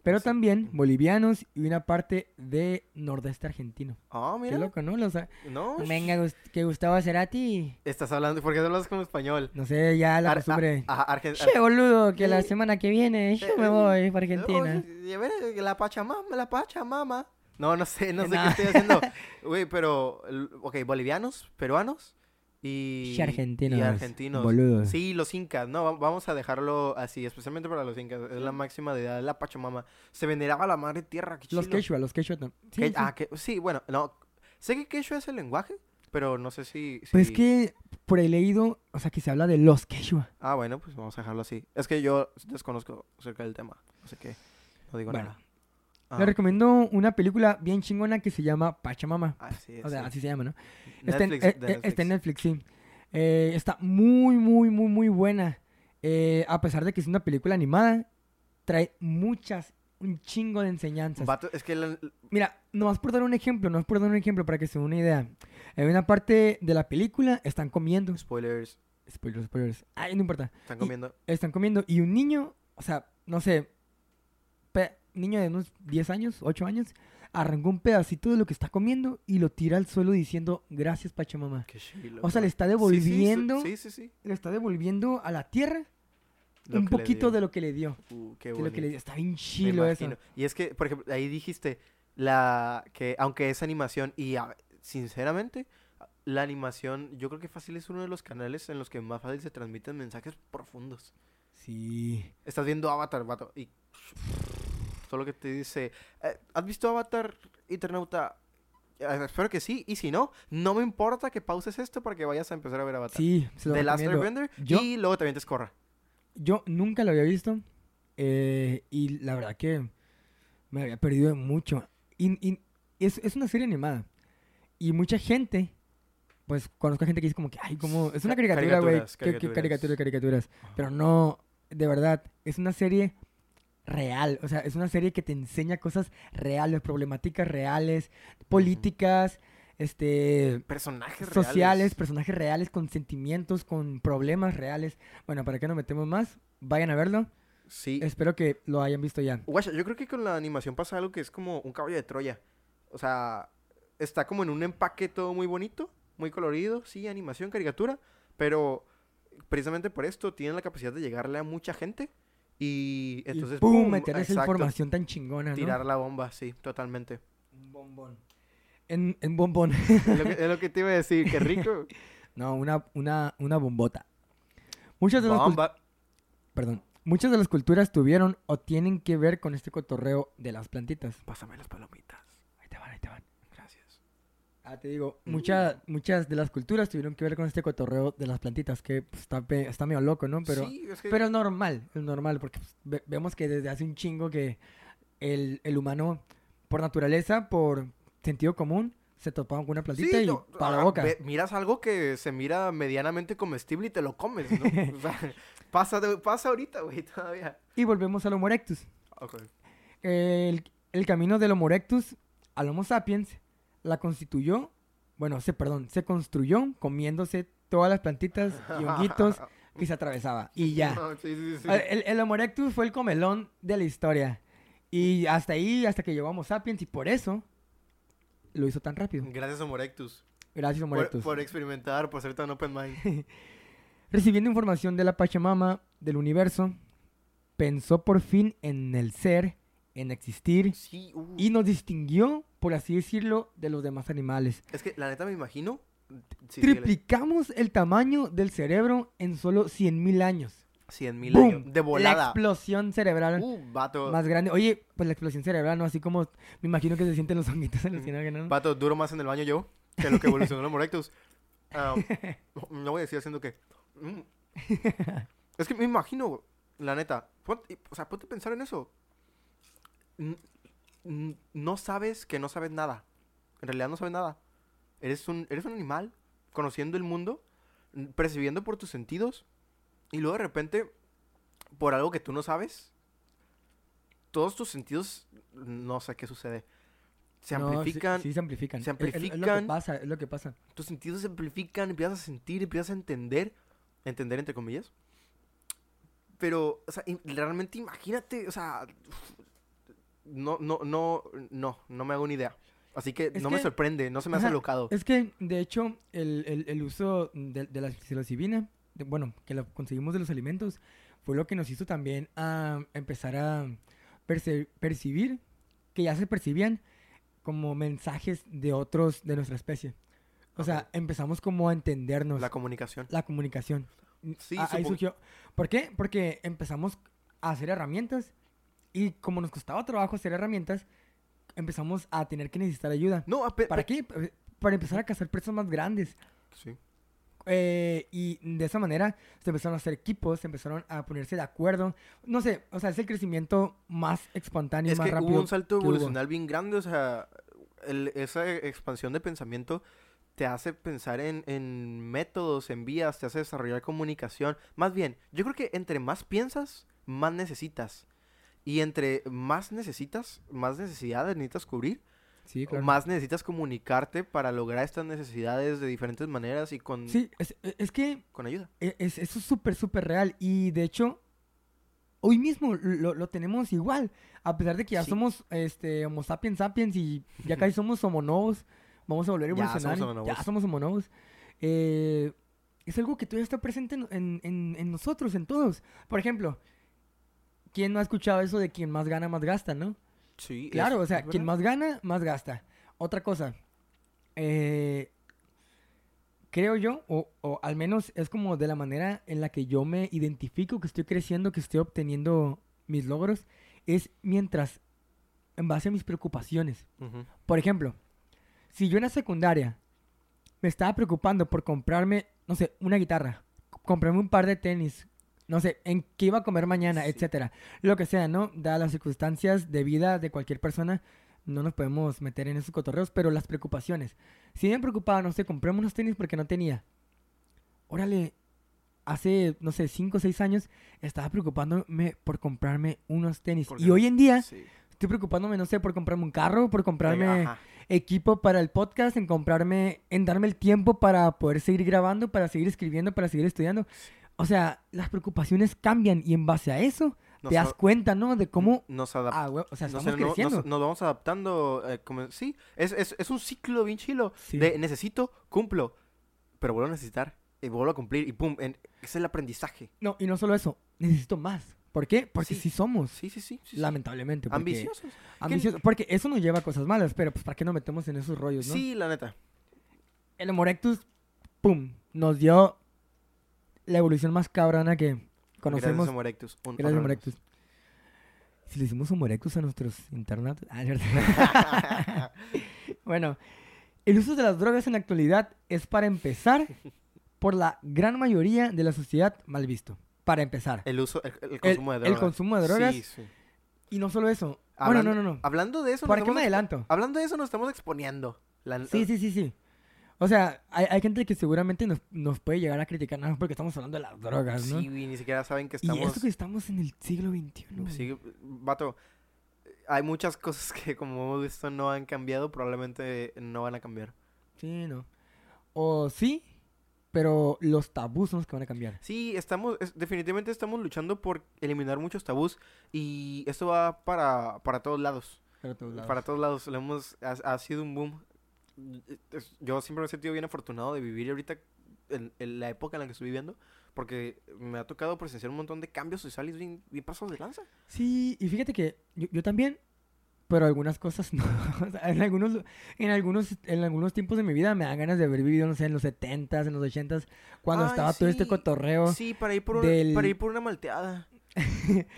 Pero Sí. también bolivianos y una parte de nordeste argentino. Ah, Qué mira. loco, ¿no? Los- No, venga, Gus- que Gustavo Cerati. estás hablando, porque hablas como español. No sé, ya la costumbre. Che, boludo, que la semana que viene yo me Eh, voy para Argentina. Oye, y a ver, la Pachamama, la Pachamama. No, no sé, no sé [LAUGHS] Nah. qué estoy haciendo. Güey, pero, ok, bolivianos, peruanos y... Y argentinos, Y argentinos. boludos. Sí, los incas, no, va- vamos a dejarlo así, especialmente para los incas. Es la máxima deidad, la Pachamama. Se veneraba la madre tierra, qué Los quechua, los quechua. tam- sí, Que- sí. Ah, que, sí, bueno, no. Sé que quechua es el lenguaje, pero no sé si... Pues es si- que por he leído, o sea, que se habla de los quechua. Ah, bueno, pues vamos a dejarlo así. Es que yo desconozco acerca del tema, así que no digo Bueno. nada. Ah, Le recomiendo una película bien chingona que se llama Pachamama. así es, O sea, sí. así se llama, ¿no? Está en, Netflix, eh, eh, está en Netflix. Netflix, sí. Eh, está muy, muy, muy, muy buena. Eh, a pesar de que es una película animada, trae muchas, un chingo de enseñanzas. Vato, es que la- Mira, nomás por dar un ejemplo, nomás por dar un ejemplo para que se den una idea. En una parte de la película están comiendo. spoilers, Spoilers, spoilers. Ay, no importa. están Y- comiendo. Están comiendo y un niño, o sea, no sé, niño de unos 10 años, 8 años, arrancó un pedacito de lo que está comiendo y lo tira al suelo diciendo, gracias Pachamama. Qué chilo, O sea, le está devolviendo, Sí, sí, sí. le está devolviendo a la tierra lo un poquito de lo que le dio. Uh, qué De lo que le dio. Está bien chilo eso. Y es que, por ejemplo, ahí dijiste la que aunque es animación y ah, sinceramente la animación yo creo que fácil es uno de los canales en los que más fácil se transmiten mensajes profundos. Sí. Estás viendo Avatar, vato, y solo que te dice, eh, ¿has visto Avatar, internauta? Eh, espero que sí, y si no, no me importa que pauses esto para que vayas a empezar a ver Avatar. Sí, se lo The Last. Airbender, Yo- y luego también te escorra. Yo nunca lo había visto eh, y la verdad que me había perdido de mucho. Y, y es, es una serie animada. Y mucha gente, pues conozco a gente que dice como que, ay, como, es una Ca- caricatura, güey. caricaturas, ¿Qué, qué caricaturas. caricatura, caricaturas? Pero no, de verdad, es una serie real. O sea, es una serie que te enseña cosas reales, problemáticas reales, políticas, este, Personajes sociales, reales. personajes reales con sentimientos, con problemas reales. Bueno, para que no metemos más, vayan a verlo. Sí. Espero que lo hayan visto ya. Guacha, yo creo que con la animación pasa algo que es como un caballo de Troya. O sea, está como en un empaque todo muy bonito, muy colorido, sí, animación, caricatura, pero precisamente por esto tienen la capacidad de llegarle a mucha gente y entonces y pum, meter esa información tan chingona, ¿no? tirar la bomba, sí, totalmente. Un bombón. En, en bombón. es, lo que, es lo que te iba a decir, qué rico. [LAUGHS] no, una, una, una bombota. Muchas de las Bomba. perdón. Muchas de las culturas tuvieron o tienen que ver con este cotorreo de las plantitas. Pásame las palomitas. Ahí te van, ahí te van. Gracias. Ah, te digo, mucha- muchas de las culturas tuvieron que ver con este cotorreo de las plantitas, que pues, está, está medio loco, ¿no? Pero, sí, es que pero normal, es normal, porque pues, ve- vemos que desde hace un chingo que el, el humano, por naturaleza, por sentido común, se topaba con una plantita Sí, y no, para la ah, boca. ve- miras algo que se mira medianamente comestible y te lo comes, ¿no? [LAUGHS] O sea, pasa, de- pasa ahorita, güey, todavía. Y volvemos al Homo erectus. Ok. El, el camino del Homo erectus al Homo sapiens la constituyó, bueno, se, perdón, se construyó comiéndose todas las plantitas y honguitos que se atravesaba. Y ya. [LAUGHS] No, sí, sí, sí. El, el- Homo erectus fue el comelón de la historia. Y hasta ahí, hasta que llegó Homo sapiens, y por eso lo hizo tan rápido. Gracias, Homo erectus. Gracias, Homo Por, erectus. por experimentar, por ser tan open mind. [LAUGHS] Recibiendo información de la Pachamama, del universo, pensó por fin en el ser, en existir, Sí, uh. y nos distinguió, por así decirlo, de los demás animales. Es que la neta me imagino. Sí, síguele. Triplicamos el tamaño del cerebro en solo 100.000 años. 100 mil años. De La volada. explosión cerebral Uh, vato. más grande. Oye, pues la explosión cerebral, ¿no? Así como me imagino que se sienten los honguitos los ¿no? Vato, duro más en el baño yo que lo que evolucionó el Homo erectus. Ah, no voy a decir haciendo que. mm. Es que me imagino, la neta. ponte- o sea, ponte a pensar en eso. No sabes que no sabes nada. En realidad no sabes nada. Eres un, eres un animal conociendo el mundo, percibiendo por tus sentidos. Y luego de repente, por algo que tú no sabes, todos tus sentidos, no sé qué sucede. Se No, amplifican, Sí, se amplifican. se es- Es, lo que amplifican. pasa, es lo que pasa. tus sentidos se amplifican, empiezas a sentir, empiezas a entender, entender entre comillas. Pero, o sea, realmente imagínate, o sea, no, no, no, no, no me hago ni idea. Así que Es no me sorprende, no se me hace Ajá. Es que, de hecho, el, el- el uso de, de la psilocibina, de- bueno, que lo conseguimos de los alimentos, fue lo que nos hizo también a empezar a percibir, que ya se percibían como mensajes de otros de nuestra especie. O sea, empezamos como a entendernos La la, comunicación. comunicación. Sí, Ah, ahí surgió. ¿Por qué? Porque empezamos a hacer herramientas y como nos costaba trabajo hacer herramientas, empezamos a tener que necesitar ayuda. No, ¿Para qué? Para empezar a cazar presas más grandes. Sí. Eh, y de esa manera se empezaron a hacer equipos, se empezaron a ponerse de acuerdo. No sé, o sea, es el crecimiento más espontáneo, Es más que rápido. hubo un salto hubo. evolucional bien grande, o sea, el- esa expansión de pensamiento te hace pensar en, en métodos, en vías, te hace desarrollar comunicación. Más bien, yo creo que entre más piensas, más necesitas. Y entre más necesitas, más necesidades necesitas cubrir, Sí, claro. más necesitas comunicarte para lograr estas necesidades de diferentes maneras y con, Sí, es, es que con ayuda. e- es, eso es súper, súper real. Y de hecho, hoy mismo lo, lo tenemos igual. A pesar de que ya Sí. somos este, Homo sapiens sapiens y ya casi [LAUGHS] somos homonobos, vamos a volver a Ya somos evolucionar. homonobos. Ya somos homonobos. Eh, es algo que todavía está presente en, en- en- en nosotros, en todos. Por ejemplo, ¿quién no ha escuchado eso de quien más gana, más gasta, no? Sí, Claro, es- o sea, quien más gana, más gasta. Otra cosa, eh, creo yo, o, o al menos es como de la manera en la que yo me identifico, que estoy creciendo, que estoy obteniendo mis logros, es mientras, en base a mis preocupaciones. Por ejemplo, si yo en la secundaria me estaba preocupando por comprarme, no sé, una guitarra, comprarme un par de tenis, no sé, en qué iba a comer mañana, Sí. etcétera, lo que sea, ¿no? Dadas las circunstancias de vida de cualquier persona, no nos podemos meter en esos cotorreos, pero las preocupaciones. Si me preocupaba, no sé, comprarme unos tenis porque no tenía. Órale, hace, no sé, 5 o 6 años estaba preocupándome por comprarme unos tenis. Porque Y hoy en día Sí. estoy preocupándome, no sé, por comprarme un carro, por comprarme Ajá. equipo para el podcast, en comprarme, en darme el tiempo para poder seguir grabando, para seguir escribiendo, para seguir estudiando. O sea, las preocupaciones cambian y en base a eso Nos te das cuenta, ¿no? De cómo... Nos adaptamos. Ah, o sea, No estamos sé, no- creciendo. nos, nos vamos adaptando. eh, como- sí, es, es, es un ciclo bien chilo. Sí. De necesito, cumplo. Pero vuelvo a necesitar. Y vuelvo a cumplir. Y pum. en- es el aprendizaje. No, y no solo eso, necesito más. ¿Por qué? Porque Sí. sí, somos, Sí, sí, sí. lamentablemente. porque- Ambiciosos. ambiciosos, Porque eso nos lleva a cosas malas, pero pues ¿para qué nos metemos en esos rollos, no? Sí, la neta. El Homo erectus, pum, nos dio la evolución más cabrona que conocemos. Gracias, Homo erectus. Un- Gracias, Homo otra erectus. Si le hicimos Homo erectus a nuestros internatos. [LAUGHS] Ah, [LAUGHS] bueno, el uso de las drogas en la actualidad es para empezar por la gran mayoría de la sociedad mal visto. Para empezar. el uso, el, el consumo de el drogas. consumo de drogas. Sí, sí. Y no solo eso. Hablando, bueno, no, no, no. Hablando de eso, ¿Para qué estamos me adelanto? Hablando de eso, nos estamos exponiendo. La- Sí, sí, sí, sí. O sea, hay, hay gente que seguramente nos, nos puede llegar a criticar nada más porque estamos hablando de las drogas, ¿no? Sí, güey, ni siquiera saben que y estamos. esto que estamos en el siglo XXI. Sí, vato. Hay muchas cosas que, como hemos visto, no han cambiado. Probablemente no van a cambiar. Sí, no. O sí, pero los tabús son los que van a cambiar. Sí, estamos, es- definitivamente estamos luchando por eliminar muchos tabús. Y esto va para, para todos lados. Para todos lados. Para todos lados. Lo hemos, ha, ha sido un boom. Yo siempre me he sentido bien afortunado de vivir ahorita en, en la época en la que estoy viviendo. Porque me ha tocado presenciar un montón de cambios sociales bien, bien pasos de lanza. Sí, y fíjate que yo, yo también, pero algunas cosas [LAUGHS] no. O sea, en algunos, en algunos, en algunos tiempos de mi vida me dan ganas de haber vivido, no sé, en los 70s, en los 80s, cuando Ay, estaba todo este sí. cotorreo. Sí, para ir por, una- del- para ir por una malteada.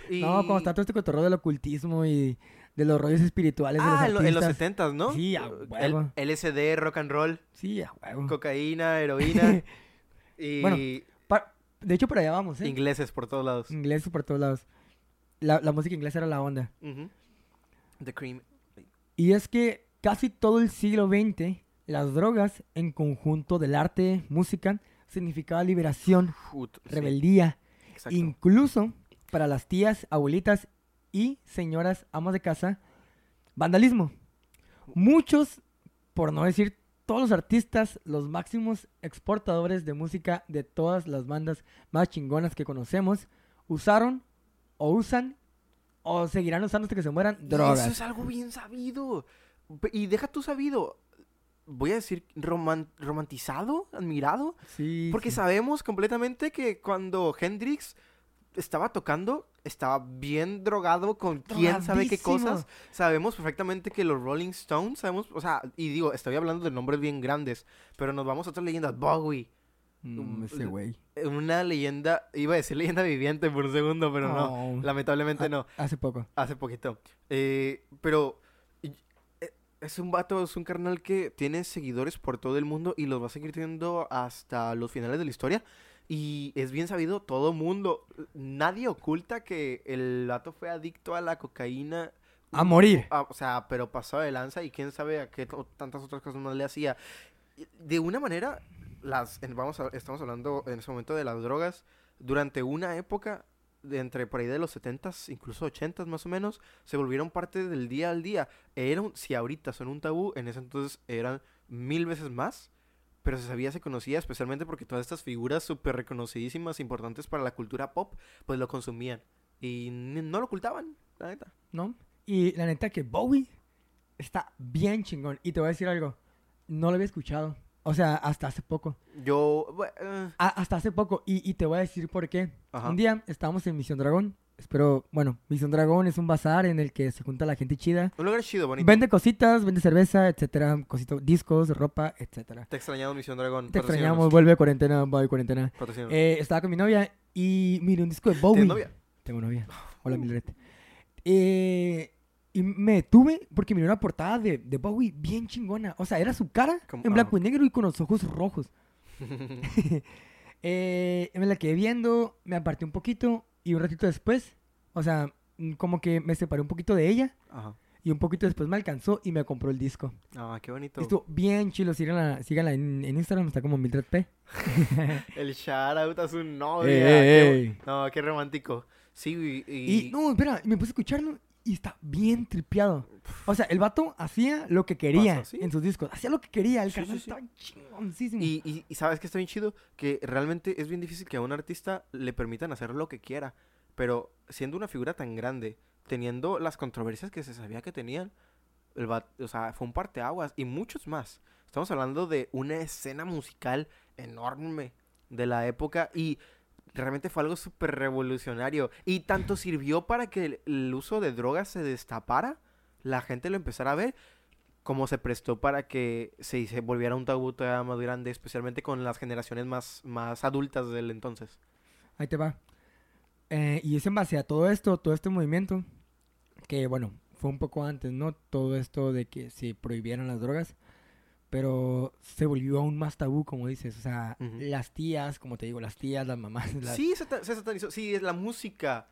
Y- [LAUGHS] No, cuando estaba todo este cotorreo del ocultismo y de los rollos espirituales de Ah, los en, lo- en los artistas. 70 ¿no? Sí, a El- huevo. LSD, rock and roll, Sí, a huevo. cocaína, heroína [LAUGHS] y Bueno, Pa- de hecho, por allá vamos, ¿eh? ingleses por todos lados. Inglés por todos lados. La, la música inglesa era la onda. The Cream. Y es que casi todo el siglo XX, las drogas, en conjunto del arte, música, significaba liberación, sí, rebeldía, exacto. incluso para las tías, abuelitas y señoras amas de casa, vandalismo. Muchos, por no decir todos los artistas, los máximos exportadores de música de todas las bandas más chingonas que conocemos, usaron o usan o seguirán usando hasta que se mueran drogas. Eso es algo bien sabido. Y deja tú sabido. Voy a decir roman- romantizado, admirado. Sí, Porque sí. sabemos completamente que cuando Hendrix estaba tocando, estaba bien drogado con quién sabe qué cosas. Sabemos perfectamente que los Rolling Stones, sabemos, o sea, y digo, estoy hablando de nombres bien grandes, pero nos vamos a otras leyendas. Bowie, Mm, ese güey. una leyenda, iba a decir leyenda viviente por un segundo, pero no, Oh. lamentablemente Ah, no, Hace poco. hace poquito. Eh, pero eh, es un vato, es un carnal que tiene seguidores por todo el mundo y los va a seguir teniendo hasta los finales de la historia. Y es bien sabido, todo mundo, nadie oculta que el vato fue adicto a la cocaína. A morir. Ah, o sea, pero pasó de lanza y quién sabe a qué tantas otras cosas más le hacía. De una manera, las, en- vamos a- estamos hablando en ese momento de las drogas. Durante una época, de entre por ahí de los 70s, incluso 80s más o menos, se volvieron parte del día al día. Eran, si ahorita son un tabú, en ese entonces eran mil veces más. Pero se sabía, se conocía, especialmente porque todas estas figuras súper reconocidísimas, importantes para la cultura pop, pues lo consumían. Y no lo ocultaban, la neta. ¿no? Y la neta que Bowie está bien chingón. Y te voy a decir algo. No lo había escuchado. O sea, hasta hace poco. Yo, eh, hasta hace poco. Y, y te voy a decir por qué. Ajá. Un día estábamos en Misión Dragón. Espero, bueno, Misión Dragón es un bazar en el que se junta la gente chida. un lugar chido, bonito. Vende cositas, vende cerveza, etcétera, cositos, discos, ropa, etcétera. Te extrañamos, Misión Dragón. Te extrañamos, vuelve cuarentena, voy cuarentena. Eh, estaba con mi novia y miré un disco de Bowie. ¿Tienes novia? Tengo novia. [SIGHS] Hola, Mildred. Eh, y me detuve porque miré una portada de, de Bowie bien chingona. O sea, era su cara Como- en ah. blanco y negro y con los ojos rojos. [LAUGHS] [LAUGHS] Eh, me la quedé viendo, me aparté un poquito y un ratito después, o sea, mm, como que me separé un poquito de ella Ajá. y un poquito después me alcanzó y me compró el disco. Ah, qué bonito. Estuvo bien chilo, síganla, síganla en, en Instagram, está como Mildred P. [LAUGHS] El shout out a su novia. Ey. No, qué romántico. Sí, y... Y, no, espera, me puse a escucharlo y está bien tripeado. O sea, el vato hacía lo que quería Pasa, sí. en sus discos. Hacía lo que quería. El Sí, canal sí, estaba chingoncísimo. Y, y, y sabes que está bien chido, que realmente es bien difícil que a un artista le permitan hacer lo que quiera, pero siendo una figura tan grande, teniendo las controversias que se sabía que tenían, el va- o sea, fue un parteaguas y muchos más. Estamos hablando de una escena musical enorme de la época y realmente fue algo súper revolucionario. Y tanto sirvió para que el, el uso de drogas se destapara, la gente lo empezara a ver, como se prestó para que se, se volviera un tabú todavía más grande, especialmente con las generaciones más, más adultas del entonces. Ahí te va. Eh, y es en base a todo esto, todo este movimiento, que bueno, fue un poco antes, ¿no? Todo esto de que se prohibieran las drogas, pero se volvió aún más tabú, como dices. O sea, las tías, como te digo, las tías, las mamás. las- Sí, sata- se satanizó. Sí, es la música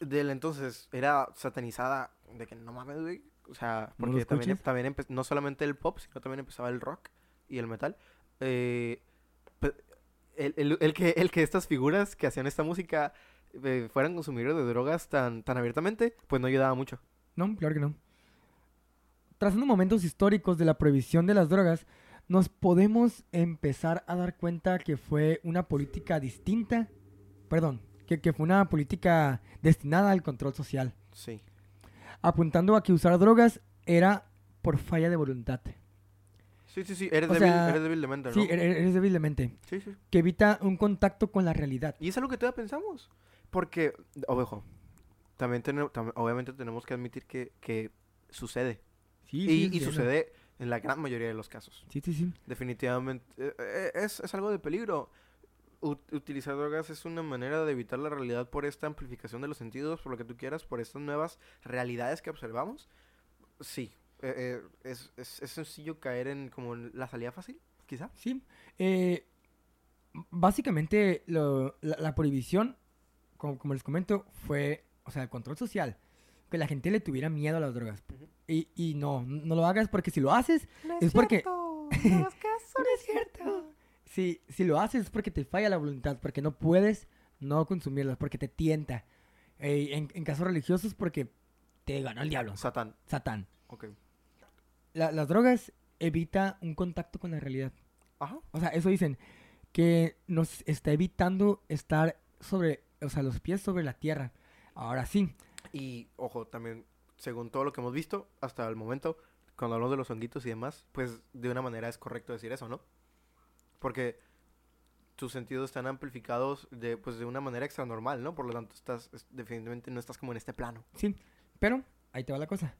del entonces era satanizada de que no mames, güey. O sea, No porque también, también no solamente el pop, sino también empezaba el rock y el metal. Eh, el, el- el que, el que estas figuras que hacían esta música eh, fueran consumidores de drogas tan, tan abiertamente, pues no ayudaba mucho. No, claro que no. Trazando momentos históricos de la prohibición de las drogas, nos podemos empezar a dar cuenta que fue una política distinta, perdón, que, que fue una política destinada al control social, Sí. apuntando a que usar drogas era por falla de voluntad. Sí, sí, sí. Eres, O débil, sea, eres débil de mente, ¿no? Sí, er- eres débil de mente, Sí, sí. que evita un contacto con la realidad. Y es algo que todavía pensamos. Porque, ojo, también tenemos, obviamente tenemos que admitir que, que sucede. Sí, y sí, y entiendo. sucede en la gran mayoría de los casos. Sí, sí, sí. Definitivamente. eh, eh, es, es algo de peligro. Utilizar drogas es una manera de evitar la realidad por esta amplificación de los sentidos, por lo que tú quieras, por estas nuevas realidades que observamos. Sí. eh, eh, es, es, es sencillo caer en como la salida fácil, quizá. Sí. básicamente, lo- la, la prohibición, como, como les comento, fue, o sea, el control social. Que la gente le tuviera miedo a las drogas. Y, y no, no lo hagas porque si lo haces, Es porque- [LAUGHS] no es cierto. Si, si lo haces es porque te falla la voluntad, porque no puedes no consumirlas, porque te tienta. Eh, en, en casos religiosos, porque te ganó el diablo, Satán. Satán. Ok. La- las drogas evita un contacto con la realidad. Ajá. O sea, eso dicen, que nos está evitando estar sobre, o sea, los pies sobre la tierra. Ahora sí, Y, ojo, también, según todo lo que hemos visto hasta el momento, cuando hablamos de los honguitos y demás, pues de una manera es correcto decir eso, ¿no? Porque tus sentidos están amplificados de, pues, de una manera extra normal, ¿no? Por lo tanto, estás, es- definitivamente no estás como en este plano. sí, pero ahí te va la cosa.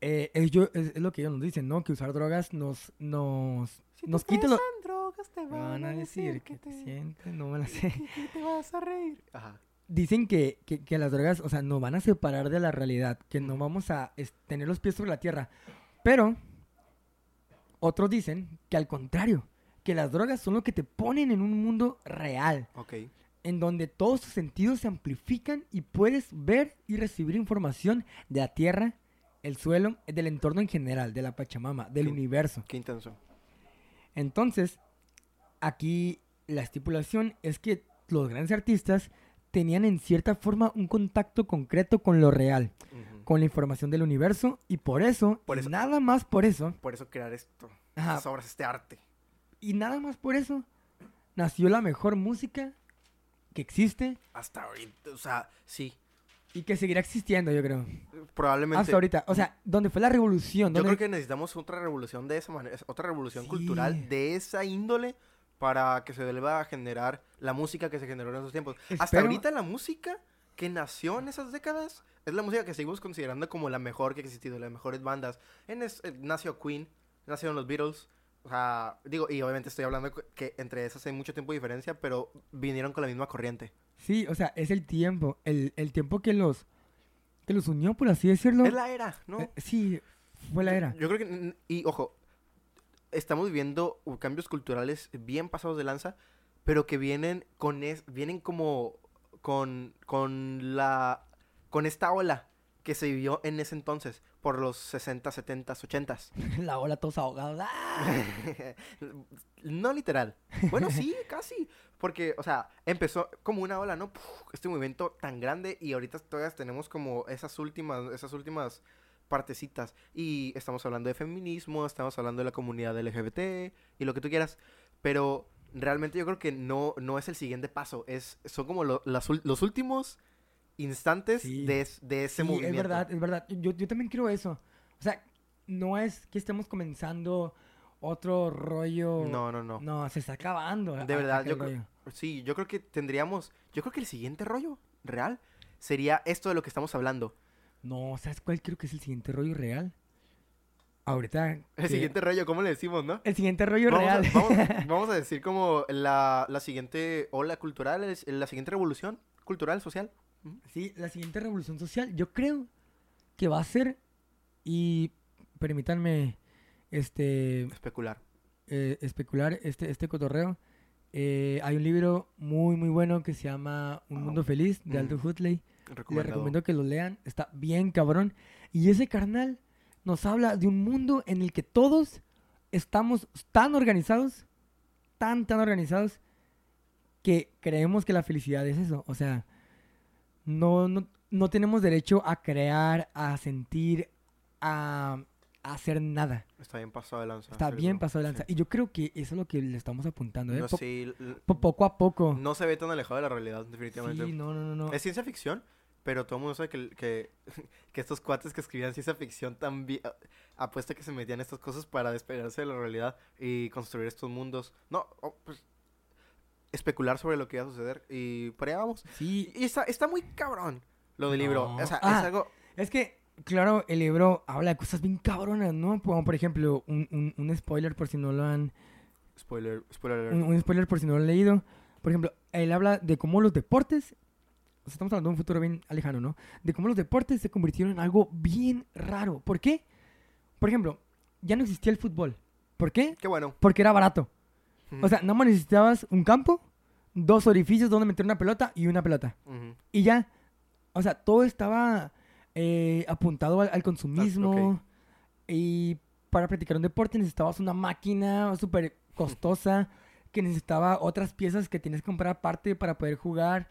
Eh, ello- es, es lo que ellos nos dicen, ¿no? Que usar drogas nos, nos, nos quita lo... drogas, te Van a decir que te sientes, no me la sé. [LAUGHS] que te vas a reír. Ajá. Dicen que, que, que las drogas, o sea, nos van a separar de la realidad, que no vamos a tener los pies sobre la tierra. Pero otros dicen que al contrario, que las drogas son lo que te ponen en un mundo real, Ok. en donde todos tus sentidos se amplifican y puedes ver y recibir información de la tierra, el suelo, del entorno en general, de la Pachamama, del universo. Qué intenso. Entonces, aquí la estipulación es que los grandes artistas tenían en cierta forma un contacto concreto con lo real, con la información del universo, y por eso, Por y eso- nada más por eso, Por eso crear esto. Ajá. Estas obras, este arte. y nada más por eso, nació la mejor música que existe Hasta ahorita, o sea, sí. y que seguirá existiendo, yo creo. Probablemente. Hasta ahorita. O sea, donde fue la revolución. Yo creo que necesitamos otra revolución de esa manera, otra revolución Sí. cultural de esa índole para que se vuelva a generar la música que se generó en esos tiempos. Hasta Espero- ahorita la música que nació en esas décadas es la música que seguimos considerando como la mejor que ha existido, las mejores bandas. En es- eh, nació Queen, nacieron los Beatles. O sea, digo, y obviamente estoy hablando que- entre esas hay mucho tiempo de diferencia, pero vinieron con la misma corriente. Sí, o sea, es el tiempo. El, el tiempo que los, que los unió, por así decirlo. Es la era, ¿no? Eh, sí, fue la era. Yo creo que, y ojo, estamos viviendo cambios culturales bien pasados de lanza, pero que vienen con es, vienen como con, con la, con esta ola que se vivió en ese entonces, por los 60, 70, 80. La ola todos ahogados. ¡Ah! [LAUGHS] no literal. Bueno, sí, [LAUGHS] casi. Porque, o sea, empezó como una ola, ¿no? Puf, este movimiento tan grande y ahorita todavía tenemos como esas últimas, esas últimas partecitas. Y estamos hablando de feminismo, estamos hablando de la comunidad LGBT y lo que tú quieras. Pero realmente yo creo que no, no es el siguiente paso. Es, son como lo- las los últimos instantes Sí. de, de ese Sí, movimiento. es verdad, es verdad. Yo, yo también creo eso. O sea, no es que estemos comenzando otro rollo. No, no, no. No, se está acabando. De a- verdad, yo creo-. Sí, yo creo que tendríamos. Yo creo que el siguiente rollo real sería esto de lo que estamos hablando. No, ¿sabes cuál creo que es el siguiente rollo real? Ahorita. El que- siguiente rollo, ¿cómo le decimos, no? El siguiente rollo Vamos a, real. vamos- [LAUGHS] vamos a decir como la, la siguiente ola cultural, es- la siguiente revolución cultural, social. Sí, la siguiente revolución social, yo creo que va a ser, y permítanme este, Especular. eh, especular este, este cotorreo. eh, hay un libro muy, muy bueno que se llama Un Mundo Feliz de Aldo Mm. Huxley. Les recomiendo que lo lean, está bien cabrón. Y ese carnal nos habla de un mundo en el que todos estamos tan organizados, tan, tan organizados, que creemos que la felicidad es eso. O sea, no, no, no tenemos derecho a crear, a sentir, a, a hacer nada. Está bien pasado de lanza. Está bien pasado de lanza. sí. Y yo creo que eso es lo que le estamos apuntando, ¿eh? No, Po- sí, poco a poco. no se ve tan alejado de la realidad, definitivamente. Sí, no, no, no. no. Es ciencia ficción, pero todo el mundo sabe que, que, [LAUGHS] que estos cuates que escribían ciencia ficción también apuesta que se metían estas cosas para despegarse de la realidad y construir estos mundos. No, oh, pues especular sobre lo que va a suceder y por allá vamos. Sí, Y está, está muy cabrón lo del libro. O sea, Ah. es algo... Es que, claro, el libro habla de cosas bien cabronas, ¿no? Como, por ejemplo, un, un, un spoiler por si no lo han... Spoiler, spoiler un spoiler por si no lo han leído. Por ejemplo, él habla de cómo los deportes... o sea, estamos hablando de un futuro bien lejano, ¿no? De cómo los deportes se convirtieron en algo bien raro. ¿Por qué? Por ejemplo, ya no existía el fútbol. ¿Por qué? Qué bueno. Porque era barato. O sea, nada más necesitabas un campo, dos orificios donde meter una pelota y una pelota. Y ya, o sea, todo estaba eh, apuntado al, al consumismo. ok. Y para practicar un deporte necesitabas una máquina súper costosa, que necesitaba otras piezas que tienes que comprar aparte para poder jugar.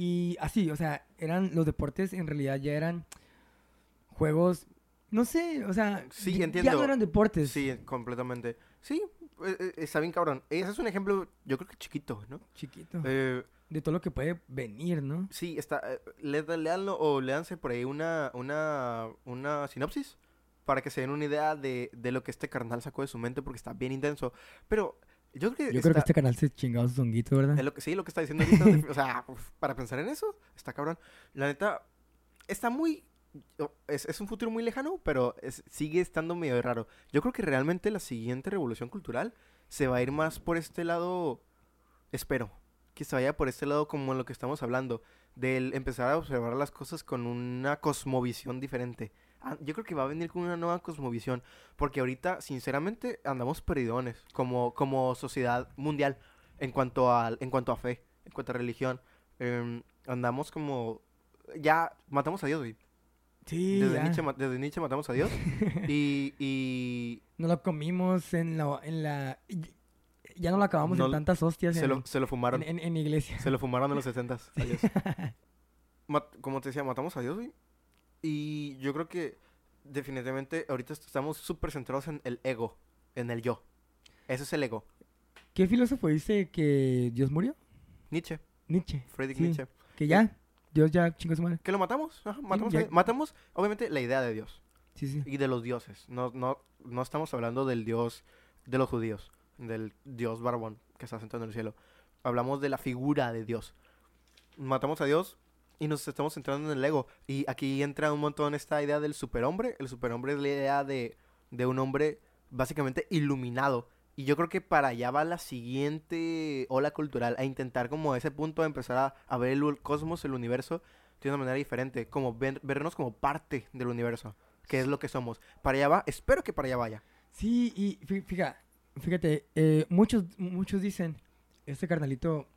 Y así, o sea, eran los deportes en realidad ya eran juegos, no sé, o sea, Sí, ya- ya entiendo. no eran deportes. Sí, completamente. Sí, eh, eh, está bien cabrón. Ese es un ejemplo, yo creo que chiquito, ¿no? Chiquito. Eh, De todo lo que puede venir, ¿no? Sí, está. eh, le- leanlo o léanse por ahí una, una, una sinopsis para que se den una idea de, de lo que este carnal sacó de su mente porque está bien intenso. Pero yo creo que. Yo creo que este canal se chingado su zonguito, ¿verdad? es lo que, sí, lo que está diciendo ahorita. o sea, [LAUGHS] uf, para pensar en eso, está cabrón. La neta, está muy. Es, es un futuro muy lejano, pero es- sigue estando medio raro. Yo creo que realmente la siguiente revolución cultural se va a ir más por este lado. Espero que se vaya por este lado como en lo que estamos hablando, del empezar a observar las cosas con una cosmovisión diferente. Ah, yo creo que va a venir con una nueva cosmovisión, porque ahorita, sinceramente, andamos perdidones como, como sociedad mundial en cuanto a, en cuanto a fe, en cuanto a religión. Em, andamos como... Ya matamos a Dios, güey. Sí, Desde. Nietzsche, desde Nietzsche matamos a Dios. [LAUGHS] y, y Nos lo comimos en la... En la ya no lo acabamos No en tantas hostias se, en, lo, se lo fumaron. en, en- en iglesia. Se lo fumaron en los 60 [LAUGHS] a Dios. Mat- como te decía, matamos a Dios, güey. Y yo creo que definitivamente ahorita estamos súper centrados en el ego, en el yo. Ese es el ego. ¿Qué filósofo dice que Dios murió? Nietzsche, Nietzsche. Friedrich Sí, Nietzsche. Que ya, Dios ya chingó su madre. ¿Que lo matamos? Ajá, matamos, a- matamos, obviamente, la idea de Dios Sí, sí. y de los dioses. No, no, no estamos hablando del Dios de los judíos, del Dios barbón que está sentado en el cielo. Hablamos de la figura de Dios. Matamos a Dios y nos estamos centrando en el ego. Y aquí entra un montón esta idea del superhombre. El superhombre es la idea de, de un hombre básicamente iluminado. Y yo creo que para allá va la siguiente ola cultural, a intentar como ese punto de empezar a, a ver el cosmos, el universo, de una manera diferente, como ver- vernos como parte del universo, que es lo que somos. Para allá va, espero que para allá vaya. Sí, y fí- fíjate, fíjate eh, muchos, muchos dicen, este carnalito,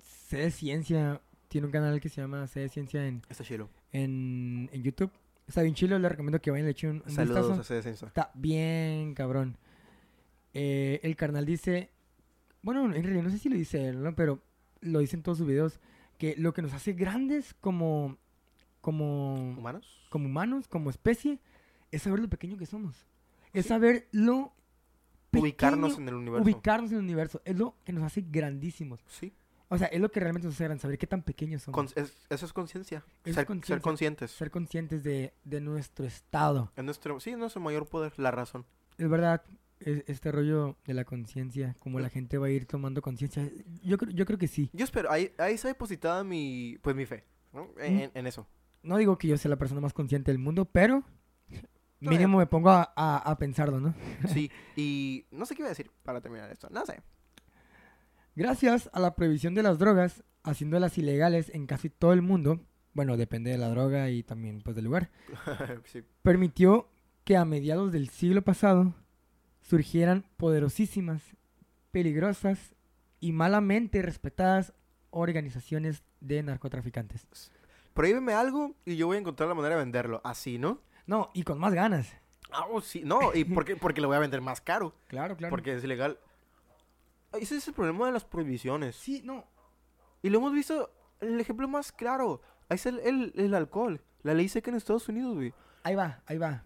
sé ciencia, tiene un canal que se llama sé de ciencia en, Está chilo. en, en YouTube. Está bien chilo, le recomiendo que vayan y le echen un, un Saludos vistazo. a ese descenso. Está bien, cabrón. Eh, el carnal dice, bueno, en realidad no sé si lo dice él, ¿no? Pero lo dice en todos sus videos, que lo que nos hace grandes como, como, ¿Humanos? como humanos, como especie, es saber lo pequeño que somos. Es Sí. saber lo Ubicarnos en el universo. ubicarnos en el universo. Es lo que nos hace grandísimos. Sí. O sea, es lo que realmente nos hace saber qué tan pequeños somos. Con- es- eso es conciencia. Ser, ser conscientes. Ser conscientes de, de nuestro estado. Es nuestro, sí, es nuestro mayor poder, la razón. Es verdad, es- este rollo de la conciencia, como la gente va a ir tomando conciencia, yo creo, yo creo que sí. Yo espero, ahí, ahí está depositada mi, pues mi fe, ¿no? En, Mm. en- en eso. No digo que yo sea la persona más consciente del mundo, pero mínimo me pongo a, a- a pensarlo, ¿no? Sí, [LAUGHS] y no sé qué iba a decir para terminar esto. No sé. Gracias a la prohibición de las drogas, haciéndolas ilegales en casi todo el mundo, bueno, depende de la droga y también pues del lugar, [LAUGHS] sí. permitió que a mediados del siglo pasado surgieran poderosísimas, peligrosas y malamente respetadas organizaciones de narcotraficantes. Prohíbeme algo y yo voy a encontrar la manera de venderlo. Así, ¿no? No, y con más ganas. Ah, oh, sí. No, ¿y por qué? Porque lo voy a vender más caro. Claro, claro. Porque es ilegal. Ese es el problema de las prohibiciones. Sí, no. Y lo hemos visto, el ejemplo más claro. Ahí es el, el, el alcohol. La ley seca en Estados Unidos, güey. Ahí va, ahí va.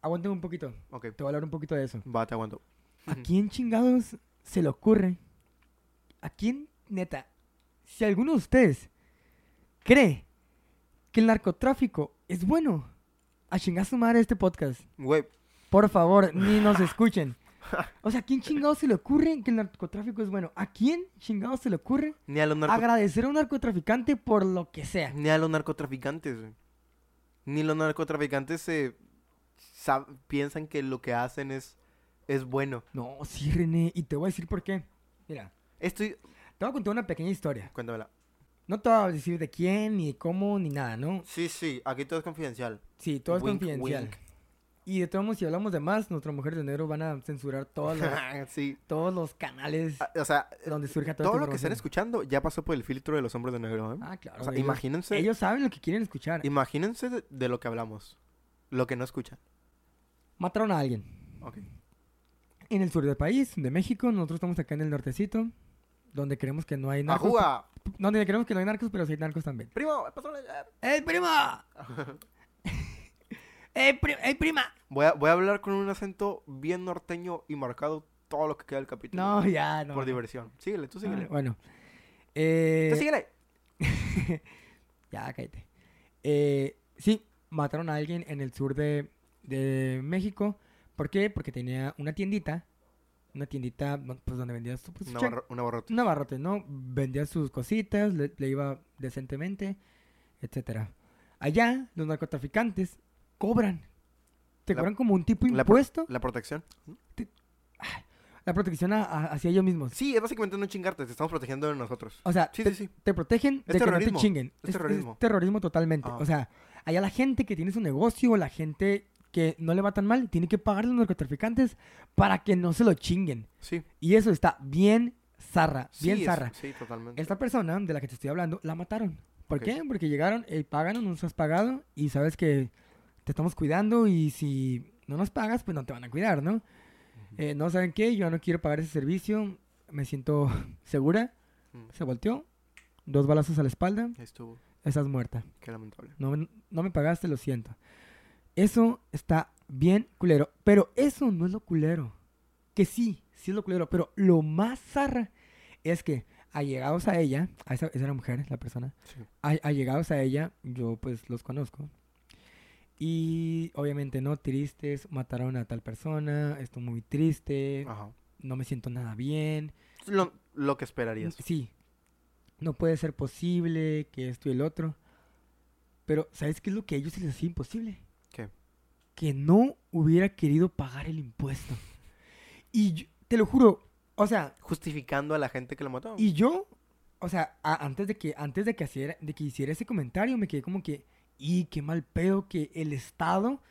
Aguante un poquito. Ok, Te voy a hablar un poquito de eso. va, te aguanto. ¿A quién chingados se le ocurre? ¿A quién, neta? Si alguno de ustedes cree que el narcotráfico es bueno, a chingar su madre este podcast. Güey, Por favor, ni nos escuchen. O sea, ¿a quién chingados se le ocurre que el narcotráfico es bueno? ¿A quién chingados se le ocurre ni a los narco- agradecer a un narcotraficante por lo que sea? Ni a los narcotraficantes, güey. Ni los narcotraficantes se sab- piensan que lo que hacen es, es bueno. No, sí, René, y te voy a decir por qué. Mira, Estoy... te voy a contar una pequeña historia. Cuéntamela. No te voy a decir de quién, ni de cómo, ni nada, ¿no? Sí, sí, aquí todo es confidencial. Sí, todo es confidencial. wink. Y de todos modos, si hablamos de más, nuestras mujeres de negro van a censurar todos los, [LAUGHS] sí. todos los canales Ah, O sea, donde surja todo lo que están escuchando ya pasó por el filtro de los hombres de negro, ¿eh? Ah, claro. o sea, ellos, imagínense, ellos saben lo que quieren escuchar. imagínense de, de lo que hablamos. Lo que no escuchan. Mataron a alguien. Ok. En el sur del país, de México, nosotros estamos acá en el nortecito, donde creemos que no hay narcos. ¡Ajúa! Donde creemos que no hay narcos, pero sí hay narcos también. Primo, pásale, eh. ¡Ey, prima! [LAUGHS] ¡Ey, pri- ey, prima! Voy a, voy a hablar con un acento bien norteño y marcado todo lo que queda del capítulo. No, ya, no. Por diversión. Síguele, tú síguele. Ah, bueno. Eh, Tú síguele. [LAUGHS] Ya, cállate. Eh, sí, mataron a alguien en el sur de, de México. ¿Por qué? Porque tenía una tiendita. Una tiendita pues, donde vendía su, pues, Una, che- barro- una abarrote, ¿no? Vendía sus cositas, le, le iba decentemente, etcétera. Allá, los narcotraficantes cobran. Te La- cobran como un tipo de la pro- impuesto. La protección. La protección a- a- hacia ellos mismos. Sí, es básicamente no chingarte, te estamos protegiendo de nosotros. O sea, Sí, te, sí, sí. te protegen Es de que no te terrorismo, chinguen. es terrorismo. terrorismo totalmente. Ah. O sea, allá la gente que tiene su negocio, la gente que no le va tan mal, tiene que pagar a los narcotraficantes para que no se lo chinguen. Sí. Y eso está bien zarra, bien sí, es- zarra. Sí, totalmente. Esta persona de la que te estoy hablando, la mataron. ¿Por qué? Porque llegaron, eh, pagan, no nos has pagado y sabes que te estamos cuidando y si no nos pagas, pues no te van a cuidar, ¿no? Eh, no saben qué, yo no quiero pagar ese servicio, me siento [LAUGHS] segura. Mm, Se volteó, dos balazos a la espalda, Estuvo. estás muerta. Qué lamentable. No, no me pagaste, lo siento. Eso está bien culero. Pero eso no es lo culero. Que sí, sí es lo culero. Pero lo más zarra es que allegados a ella, a esa, esa era mujer, la persona, Sí. a- allegados a ella, yo pues los conozco. Y obviamente no, tristes, mataron a tal persona, estoy muy triste, Ajá. no me siento nada bien. Lo, lo que esperarías. Sí. No puede ser posible que esto y el otro. Pero, ¿sabes qué es lo que a ellos les hacía imposible? ¿Qué? Que no hubiera querido pagar el impuesto. Y yo- te lo juro, o sea, Justificando a la gente que lo mató. y yo, o sea, a- antes de que antes de que hiciera, de que hiciera ese comentario, me quedé como que, y qué mal pedo que el estado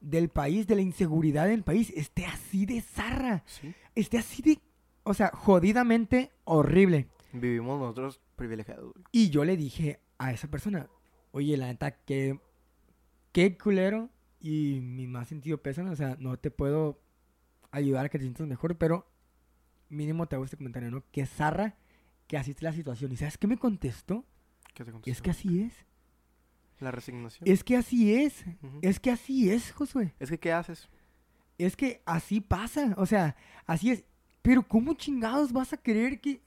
del país, de la inseguridad del país, esté así de zarra, Sí. esté así de, o sea, jodidamente horrible. Vivimos nosotros privilegiados. Y yo le dije a esa persona, oye, la neta, qué, qué culero y mi más sentido pésame. O sea, no te puedo ayudar a que te sientas mejor, pero mínimo te hago este comentario, ¿no? Que zarra que así es la situación. ¿Y sabes qué me contestó? ¿Qué te Es contestó? que así es. La resignación. Es que así es. Es que así es, Josué. Es que, ¿qué haces? Es que así pasa. O sea, así es. Pero ¿cómo chingados vas a creer que...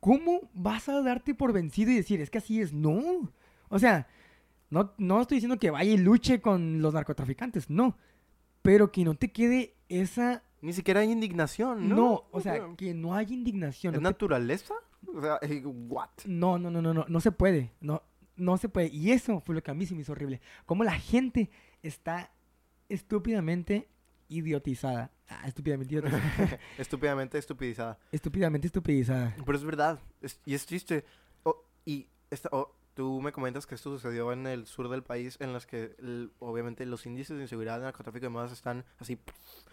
¿Cómo vas a darte por vencido y decir, es que así es? No. O sea, no, no estoy diciendo que vaya y luche con los narcotraficantes, no. Pero que no te quede esa... Ni siquiera hay indignación, No, ¿no? o sea, que no haya indignación. ¿Es no te- naturaleza? O sea, [LAUGHS] ¿what? No, no, no, no, no, no se puede. No, no se puede. Y eso fue lo que a mí se me hizo horrible. Cómo la gente está estúpidamente idiotizada. Ah, estúpidamente idiotizada. [LAUGHS] Estúpidamente estupidizada. estúpidamente estupidizada. Pero es verdad. es- y es triste. Oh, y esta, oh, tú me comentas que esto sucedió en el sur del país, en los que el- obviamente los índices de inseguridad de narcotráfico y demás están así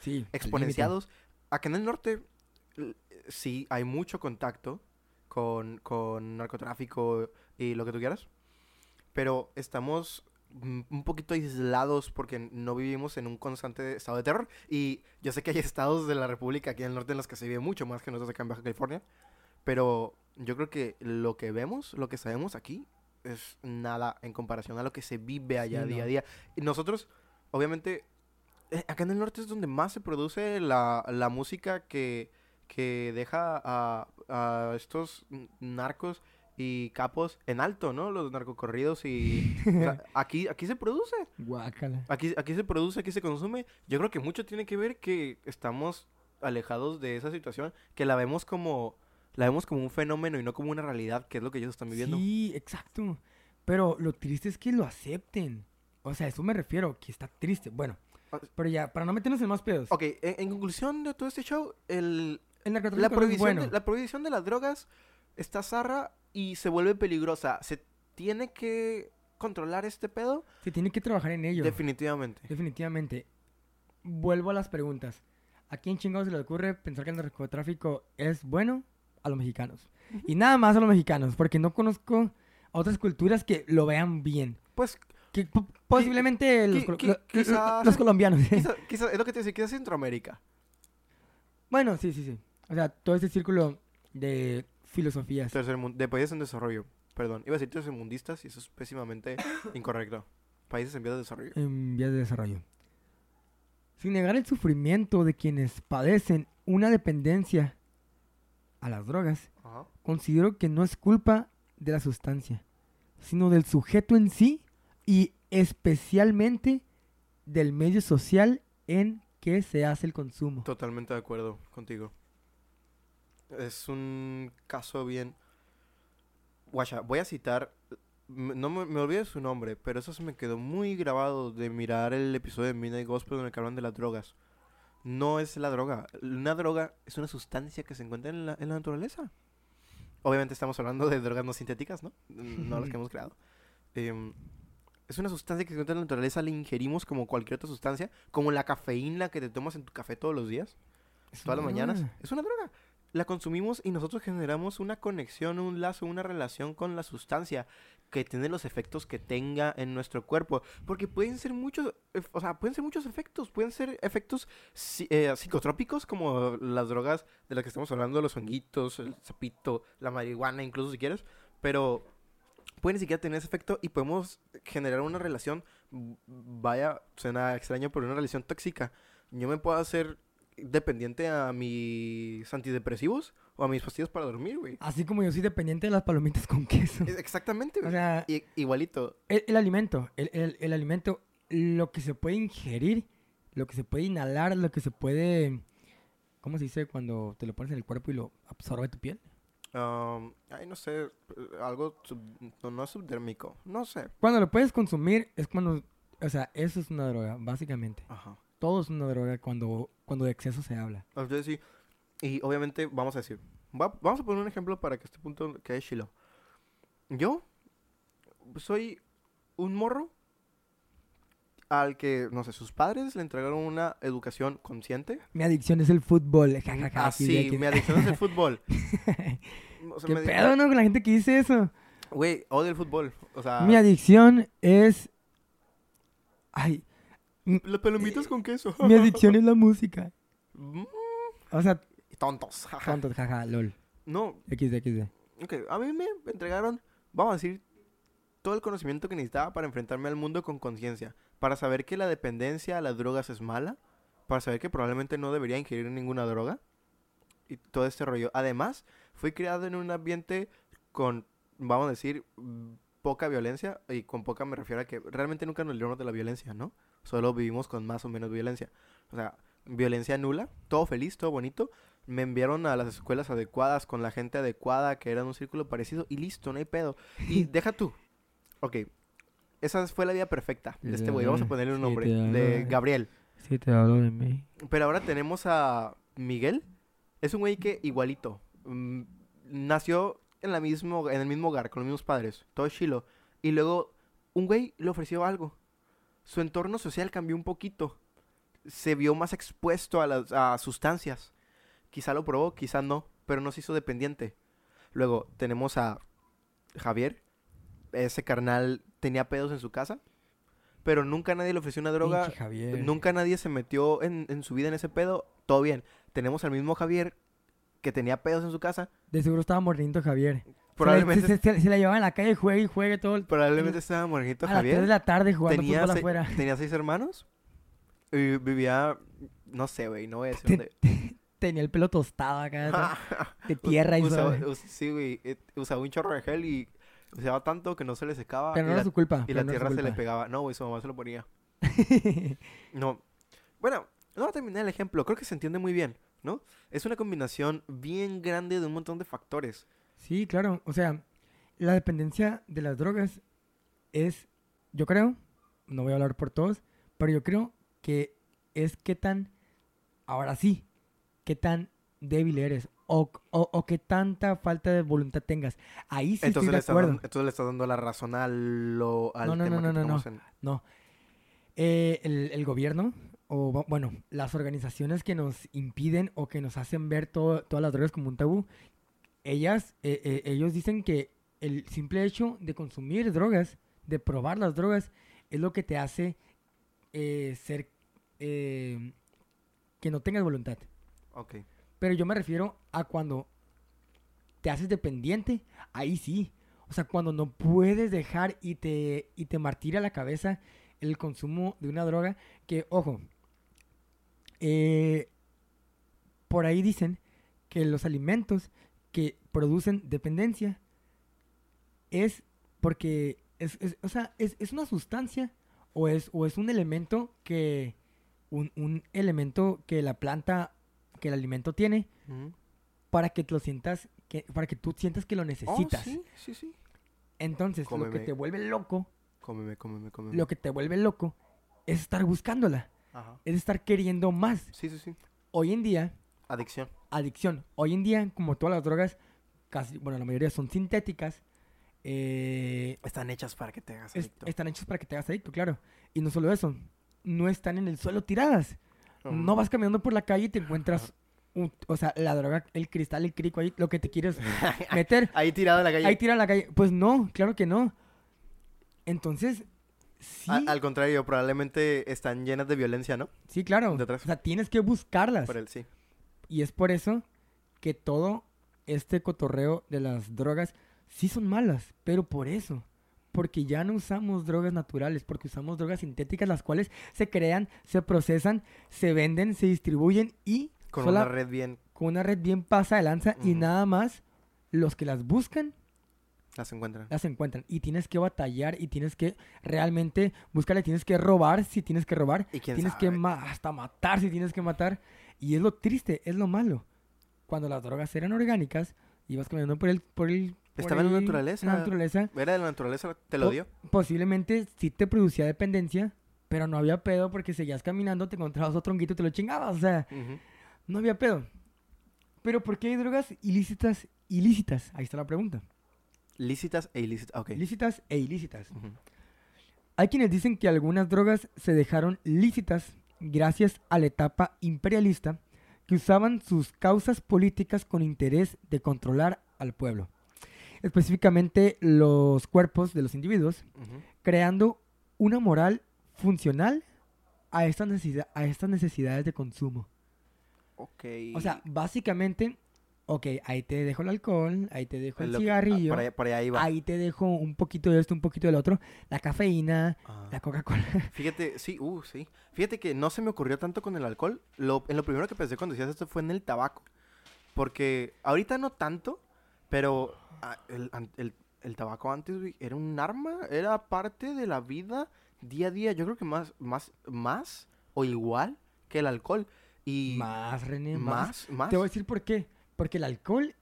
Sí. exponenciados. Acá en el norte sí hay mucho contacto con, con narcotráfico y lo que tú quieras. Pero estamos un poquito aislados porque no vivimos en un constante estado de terror. Y yo sé que hay [LAUGHS] estados de la República aquí en el norte en los que se vive mucho más que nosotros acá en Baja California. Pero yo creo que lo que vemos, lo que sabemos aquí, es nada en comparación a lo que se vive allá Sí, día a no. día. Y nosotros, obviamente, eh, acá en el norte es donde más se produce la, la música que, que deja a, a estos narcos y capos en alto, ¿no? Los narcocorridos y... [LAUGHS] o sea, aquí, aquí se produce. Guácala. Aquí, aquí se produce, aquí se consume. Yo creo que mucho tiene que ver que estamos alejados de esa situación, que la vemos como la vemos como un fenómeno y no como una realidad, que es lo que ellos están viviendo. Sí, exacto. Pero lo triste es que lo acepten. O sea, a eso me refiero, que está triste. Bueno, Ah, pero ya, para no meternos en más pedos. Ok, en, en conclusión de todo este show, el, El la, prohibición bueno. de, la prohibición de las drogas está zarra y se vuelve peligrosa. ¿Se tiene que controlar este pedo? Se tiene que trabajar en ello. Definitivamente. Definitivamente. Vuelvo a las preguntas. ¿A quién chingados se le ocurre pensar que el narcotráfico es bueno? A los mexicanos. Y nada más a los mexicanos, porque no conozco a otras culturas que lo vean bien. Pues Que po- posiblemente los, qui- lo- quizás- los colombianos. quizá, [LAUGHS] quizá- es lo que te decía, quizás Centroamérica. bueno, sí, sí, sí. O sea, todo este círculo de filosofías. Tercer de países en desarrollo. Perdón, iba a decir tercermundistas y eso es pésimamente [COUGHS] incorrecto. Países en vías de desarrollo. en vías de desarrollo. Sin negar el sufrimiento de quienes padecen una dependencia a las drogas, Ajá. considero que no es culpa de la sustancia, sino del sujeto en sí y especialmente del medio social en que se hace el consumo. Totalmente de acuerdo contigo. Es un caso bien... Guacha, voy a citar... No me, me olvidé su nombre, pero eso se me quedó muy grabado de mirar el episodio de Midnight Gospel en el que hablan de las drogas. No es la droga. Una droga es una sustancia que se encuentra en la, en la naturaleza. Obviamente estamos hablando de drogas no sintéticas, ¿no? No las que [LAUGHS] hemos creado. Em, es una sustancia que se encuentra en la naturaleza, la ingerimos como cualquier otra sustancia, como la cafeína que te tomas en tu café todos los días, Es todas las mañanas. Es una droga. La consumimos y nosotros generamos una conexión, un lazo, una relación con la sustancia que tiene los efectos que tenga en nuestro cuerpo. Porque pueden ser muchos, o sea, pueden ser muchos efectos. Pueden ser efectos eh, psicotrópicos como las drogas de las que estamos hablando, los honguitos, el sapito, la marihuana, incluso si quieres. Pero pueden ni siquiera tener ese efecto y podemos generar una relación, v- vaya, suena extraño, pero una relación tóxica. Yo me puedo hacer dependiente a mis antidepresivos o a mis pastillas para dormir, güey. Así como yo soy dependiente de las palomitas con queso. Es- Exactamente, O güey. sea, I- igualito. el, el alimento, el, el- el alimento, lo que se puede ingerir, lo que se puede inhalar, lo que se puede... ¿Cómo se dice cuando te lo pones en el cuerpo y lo absorbe tu piel? Um, ay, no sé, algo sub- no, no subdérmico, no sé. Cuando lo puedes consumir es cuando... O sea, eso es una droga, básicamente. Ajá. Todo es una droga cuando, cuando de exceso se habla. Entonces sí, y obviamente vamos a decir, va- vamos a poner un ejemplo para que este punto quede chilo. Yo soy un morro al que, no sé, sus padres le entregaron una educación consciente. Mi adicción es el fútbol. Ah, sí, mi adicción es el fútbol. [LAUGHS] O sea, ¿Qué me pedo, no? Con la gente que dice eso. Güey, odio el fútbol. O sea, Mi adicción es Ay, Las palomitas con queso. mi adicción es la música. Mm, O sea, Tontos. jaja. tontos, jaja, lol. No, XD, XD. ok. A mí me entregaron, vamos a decir, todo el conocimiento que necesitaba para enfrentarme al mundo con conciencia. Para saber que la dependencia a las drogas es mala. Para saber que probablemente no debería ingerir ninguna droga. Y todo este rollo. Además, fui criado en un ambiente con, vamos a decir, poca violencia. Y con poca me refiero a que realmente nunca nos libramos de la violencia, ¿no? Solo vivimos con más o menos violencia. O sea, violencia nula, todo feliz, todo bonito. Me enviaron a las escuelas adecuadas, con la gente adecuada, que era en un círculo parecido, y listo, no hay pedo. Y [LAUGHS] deja tú. Ok, esa fue la vida perfecta de este güey. Vamos a ponerle un nombre. De. Gabriel. Sí, te hablo de mí. Pero ahora tenemos a Miguel. Es un güey que igualito. mm, nació en, la mismo, en el mismo hogar, con los mismos padres. Todo chilo. Y luego un güey le ofreció algo. Su entorno social cambió un poquito. Se vio más expuesto a las a sustancias. Quizá lo probó, quizá no. Pero no se hizo dependiente. Luego tenemos a Javier. Ese carnal tenía pedos en su casa. Pero nunca nadie le ofreció una droga. Javier. Nunca nadie se metió en, en su vida en ese pedo. Todo bien. Tenemos al mismo Javier que tenía pedos en su casa. De seguro estaba mordiendo Javier. Probablemente, Se, se- se la llevaba en la calle, juegue y juegue todo el... probablemente estaba morenito A las 3 de Javier. la tarde jugando Tenía, fútbol afuera. tenía seis hermanos. Y vivía, no sé, güey, no voy a decir dónde. Tenía el pelo tostado acá, [LAUGHS] de tierra y usaba, us- Sí, güey, eh, usaba un chorro de gel y usaba tanto que no se le secaba. Pero y no era la, su culpa. y la no tierra se le pegaba. No, güey, su mamá se lo ponía. [LAUGHS] No. Bueno, no terminar el ejemplo. Creo que se entiende muy bien, ¿no? Es una combinación bien grande de un montón de factores. Sí, claro. O sea, la dependencia de las drogas es, yo creo, no voy a hablar por todos, pero yo creo que es qué tan, ahora sí, qué tan débil eres o, o, o qué tanta falta de voluntad tengas. Ahí sí entonces, estoy le de estás acuerdo. dando, entonces le estás dando la razón a lo, al No, no, tema no, que no, no, en- No. Eh, el, el gobierno, o bu- bueno, las organizaciones que nos impiden o que nos hacen ver todo- todas las drogas como un tabú, ellas, eh, eh, ellos dicen que el simple hecho de consumir drogas, de probar las drogas, es lo que te hace eh, ser eh, que no tengas voluntad. Ok. Pero yo me refiero a cuando te haces dependiente, ahí sí. O sea, cuando no puedes dejar y te, y te martira la cabeza el consumo de una droga que, ojo, eh, por ahí dicen que los alimentos que producen dependencia es porque es, es- o sea, es, es una sustancia o es, o es un elemento que un, un elemento que la planta que el alimento tiene para que te lo sientas que para que tú sientas que lo Oh, necesitas sí, sí, sí. entonces lo que te vuelve loco Cómeme, cómeme, cómeme. lo que te vuelve loco es estar buscándola Ajá. es estar queriendo más Sí, sí, sí. hoy en día Adicción. Adicción. Hoy en día, como todas las drogas, casi, bueno, la mayoría son sintéticas, eh, Están hechas para que te hagas es- adicto. están hechas para que te hagas adicto, claro. Y no solo eso, no están en el suelo tiradas. No vas caminando por la calle y te encuentras, un- o sea, la droga, el cristal, el crico ahí, lo que te quieres [LAUGHS] meter. Ahí tirado en la calle. Ahí tira en la calle. Pues no, claro que no. Entonces, sí, A- al contrario, probablemente están llenas de violencia, ¿no? sí, claro. detrás. O sea, tienes que buscarlas. Por el sí. Y es por eso que todo este cotorreo de las drogas sí son malas, pero por eso. Porque ya no usamos drogas naturales, porque usamos drogas sintéticas, las cuales se crean, se procesan, se venden, se distribuyen y Con sola- una red bien con una red bien pasa de lanza y nada más los que las buscan las encuentran. las encuentran. Y tienes que batallar y tienes que realmente buscarle, tienes que robar si tienes que robar, ¿Y quién tienes que ma- hasta matar si tienes que matar. Y es lo triste, es lo malo. Cuando las drogas eran orgánicas, ibas caminando por el... Por el por Estaba en la naturaleza. en la naturaleza. Era de la naturaleza, te lo dio. Posiblemente sí te producía dependencia, pero no había pedo porque seguías caminando, te encontrabas otro honguito y te lo chingabas. O sea, no había pedo. Pero ¿por qué hay drogas ilícitas? Ilícitas. Ahí está la pregunta. Lícitas e ilícitas. Ok. Lícitas e ilícitas. Hay quienes dicen que algunas drogas se dejaron lícitas gracias a la etapa imperialista que usaban sus causas políticas con interés de controlar al pueblo, específicamente los cuerpos de los individuos, creando una moral funcional a estas, necesidad, a estas necesidades de consumo. Ok. O sea, básicamente, ok, ahí te dejo el alcohol, ahí te dejo el Lo que- ah, cigarrillo, por, ahí, por ahí va. ahí te dejo un poquito de esto, un poquito del otro, la cafeína, Ah. la Coca-Cola. [LAUGHS] Fíjate, sí, uh, sí. Fíjate que no se me ocurrió tanto con el alcohol. Lo, en lo primero que pensé cuando decías esto fue en el tabaco. Porque ahorita no tanto, pero ah, el, el- el tabaco antes era un arma, era parte de la vida día a día. Yo creo que más, más, más o igual que el alcohol. Y más, René, más. más, más. Te voy a decir por qué. Porque el alcohol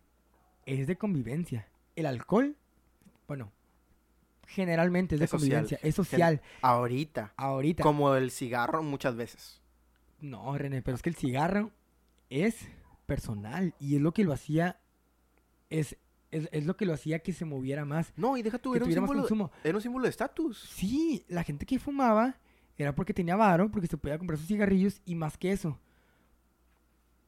es de convivencia. El alcohol, bueno, generalmente es de Es social. convivencia, es social. Ahorita. Ahorita. Como el cigarro muchas veces. No, René, pero es que el cigarro es personal y es lo que lo hacía, es, es, es lo que lo hacía que se moviera más, No, y deja tú, que era un, símbolo, consumo. era un símbolo de estatus. Sí, la gente que fumaba era porque tenía varo, porque se podía comprar sus cigarrillos y más que eso.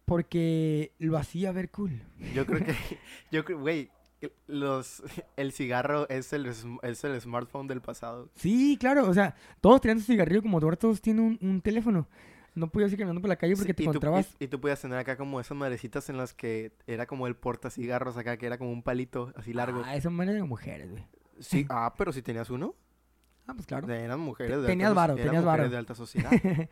Porque lo hacía ver cool. Yo creo que, [LAUGHS] yo creo, güey, los, el cigarro es el, es el smartphone del pasado. Sí, claro, o sea, todos tenían su cigarrillo como ahora todos tienen un, un teléfono. No podías ir caminando por la calle porque Sí, te y tú- encontrabas. Y, y tú podías tener acá como esas madrecitas en las que era como el porta cigarros acá, que era como un palito así largo. Ah, esa manera de mujeres, güey. Sí, [LAUGHS] ah, pero si tenías uno, Ah, pues claro. eran mujeres de Tenías alta, varo, tenías varo. de alta sociedad. [LAUGHS]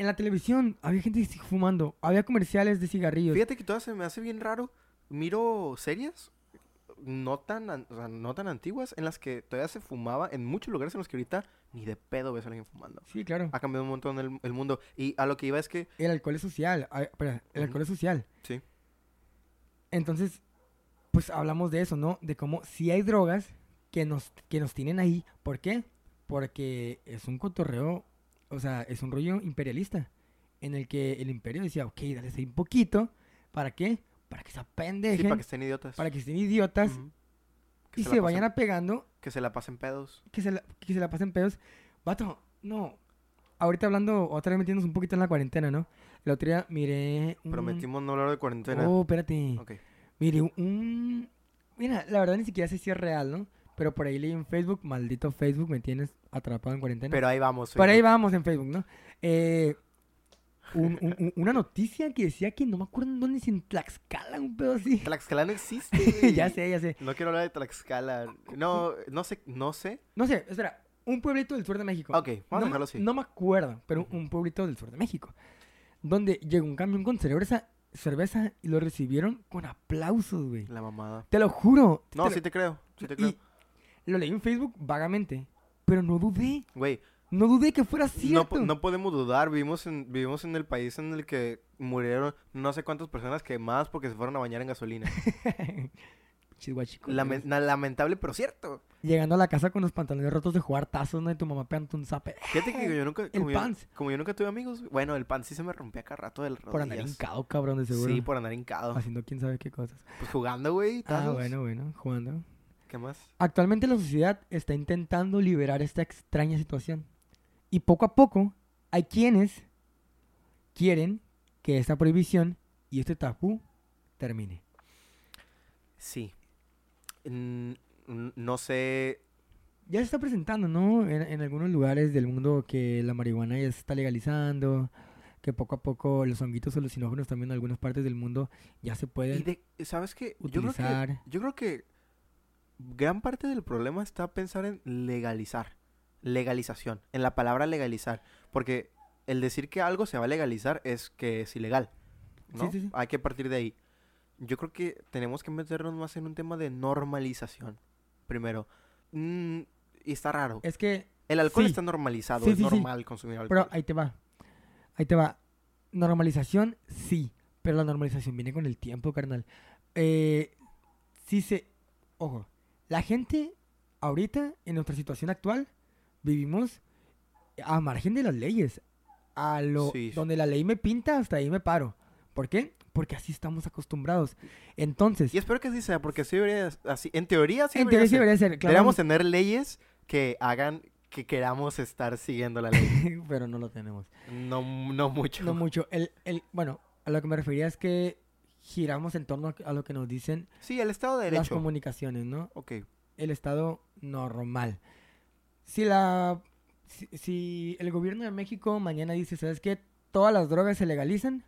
en la televisión había gente fumando, había comerciales de cigarrillos. Fíjate que todavía se me hace bien raro. Miro series no tan, an- o sea, no tan antiguas en las que todavía se fumaba en muchos lugares en los que ahorita ni de pedo ves a alguien fumando. Sí, claro. Ha cambiado un montón el, el mundo. Y a lo que iba es que, El alcohol es social. espera, el alcohol es social. sí, Entonces, pues hablamos de eso, ¿no? De cómo si hay drogas que nos, que nos tienen ahí. ¿Por qué? Porque es un cotorreo, o sea, es un rollo imperialista. En el que el imperio decía, ok, dale ahí un poquito. ¿Para qué? Para que se sí, apendejen, para que estén idiotas. para que estén idiotas. Que y se se, la vayan pasen- apegando, Que se la pasen pedos. que se, la, que se la pasen pedos. Vato, no. Ahorita hablando, otra vez metiéndonos un poquito en la cuarentena, ¿no? El otro día miré un... Prometimos no hablar de cuarentena. Oh, espérate. Ok. Mire, un... Mira, la verdad ni siquiera sé si es real, ¿no? Pero por ahí leí en Facebook, maldito Facebook, me tienes atrapado en cuarentena. Pero ahí vamos. por ahí vamos en Facebook, ¿no? Eh, un- un- un- una noticia que decía que no me acuerdo en dónde, si en Tlaxcala, un pedo así. Tlaxcala no existe. [LAUGHS] ya sé, ya sé. No quiero hablar de Tlaxcala. No, no sé, no sé. No sé, espera, un pueblito del sur de México. Ok, vamos a no, dejarlo me- así. no me acuerdo, pero un pueblito del sur de México. Donde llegó un camión con cerveza, cerveza y lo recibieron con aplausos, güey. La mamada. Te lo juro. No, te lo- sí te creo. Sí te creo. Y lo leí en Facebook vagamente, pero no dudé. Güey, No dudé que fuera no, cierto. po- no podemos dudar. Vivimos en, vivimos en el país en el que murieron no sé cuántas personas quemadas porque se fueron a bañar en gasolina. [LAUGHS] Lame- lamentable, pero cierto. Llegando a la casa con los pantalones rotos de jugar tazos, ¿no? Y tu mamá pegando un zape. Fíjate que yo nunca. El Como yo, pants. como yo nunca tuve amigos. Bueno, el pan sí se me rompía cada rato del Por andar rodillas. hincado, cabrón, de seguro. Sí, por andar hincado. Haciendo quién sabe qué cosas. Pues jugando, güey. Ah, bueno, bueno, jugando. ¿Qué más? Actualmente la sociedad está intentando liberar esta extraña situación. Y poco a poco hay quienes quieren que esta prohibición y este tabú termine. Sí. No sé. Ya se está presentando, ¿no? En, en algunos lugares del mundo que la marihuana ya se está legalizando, que poco a poco los honguitos alucinógenos también en algunas partes del mundo ya se Y pueden de, ¿Sabes qué? Yo creo que utilizar. Yo creo que gran parte del problema está pensar en legalizar. Legalización. En la palabra legalizar. Porque el decir que algo se va a legalizar es que es ilegal. ¿no? Sí, sí, sí. Hay que partir de ahí. Yo creo que tenemos que meternos más en un tema de normalización. Primero. Mm, y está raro. Es que, El alcohol está normalizado. Es normal consumir alcohol. pero ahí te va. Ahí te va. Normalización, sí. Pero la normalización viene con el tiempo, carnal. Eh, sí se... Ojo. La gente, ahorita, en nuestra situación actual, vivimos a margen de las leyes. A lo... Sí. Donde la ley me pinta, hasta ahí me paro. ¿Por qué? Porque así estamos acostumbrados. Entonces, Y espero que así sea, porque así debería, así, en teoría sí en debería teoría ser. debería ser, claro. Deberíamos tener leyes que hagan que queramos estar siguiendo la ley. [LAUGHS] pero no lo tenemos. No, no mucho. No mucho. El, el, bueno, a lo que me refería es que giramos en torno a, lo que nos dicen Sí, el Estado de las Derecho. comunicaciones, ¿no? Ok. El estado normal. Si la si, si el gobierno de México mañana dice, ¿sabes qué? Todas las drogas se legalizan,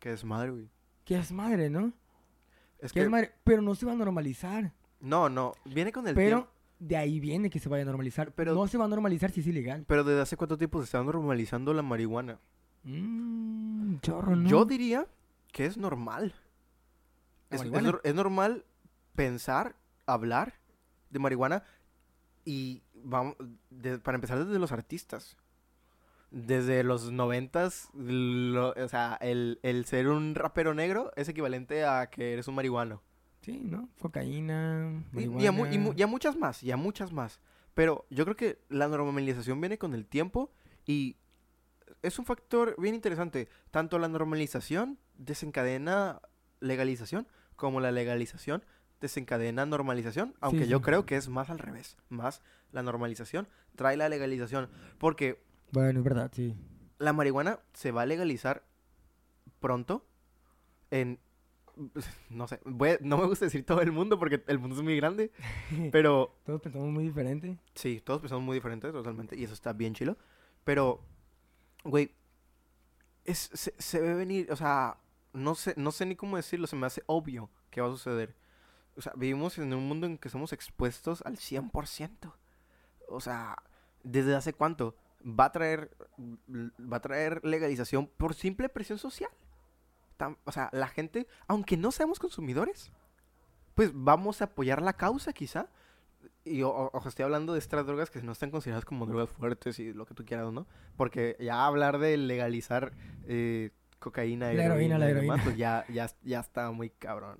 Que es madre, güey. que es madre, ¿no? Es Que que... es madre, pero no se va a normalizar. No, no. Viene con el Pero tiempo. de ahí viene que se vaya a normalizar. Pero- no se va a normalizar si es ilegal. Pero ¿desde hace cuánto tiempo se está normalizando la marihuana? Mmm, chorro, ¿no? Yo diría que es normal. ¿La Es, es marihuana? nor- es normal pensar, hablar de marihuana y vamos, de- para empezar desde los artistas. Desde los noventas, lo- o sea, el, el ser un rapero negro es equivalente a que eres un marihuano. Sí, ¿no? Cocaína, Y, y a, mu- y mu- marihuana. y a muchas más, y a muchas más. Pero yo creo que la normalización viene con el tiempo y es un factor bien interesante. Tanto la normalización desencadena legalización como la legalización desencadena normalización. Aunque yo sí. creo que es más al revés. Más la normalización trae la legalización. Porque Bueno, es verdad, sí. la marihuana se va a legalizar pronto en [LAUGHS] no sé, voy a- no me gusta decir todo el mundo porque el mundo es muy grande, [LAUGHS] pero Todos pensamos muy diferente. sí, todos pensamos muy diferentes totalmente y eso está bien chilo, pero güey, es se, se ve venir, o sea, no sé no sé ni cómo decirlo, se me hace obvio que va a suceder. O sea, vivimos en un mundo en que somos expuestos al 100%. O sea, ¿desde hace cuánto? Va a traer va a traer legalización por simple presión social. O sea, la gente, aunque no seamos consumidores, pues vamos a apoyar la causa quizá. Y o- o- estoy hablando de estas drogas que no están consideradas como drogas fuertes y lo que tú quieras, ¿no? Porque ya hablar de legalizar eh, cocaína, La heroína, la demás, heroína. pues ya, ya, ya está muy cabrón.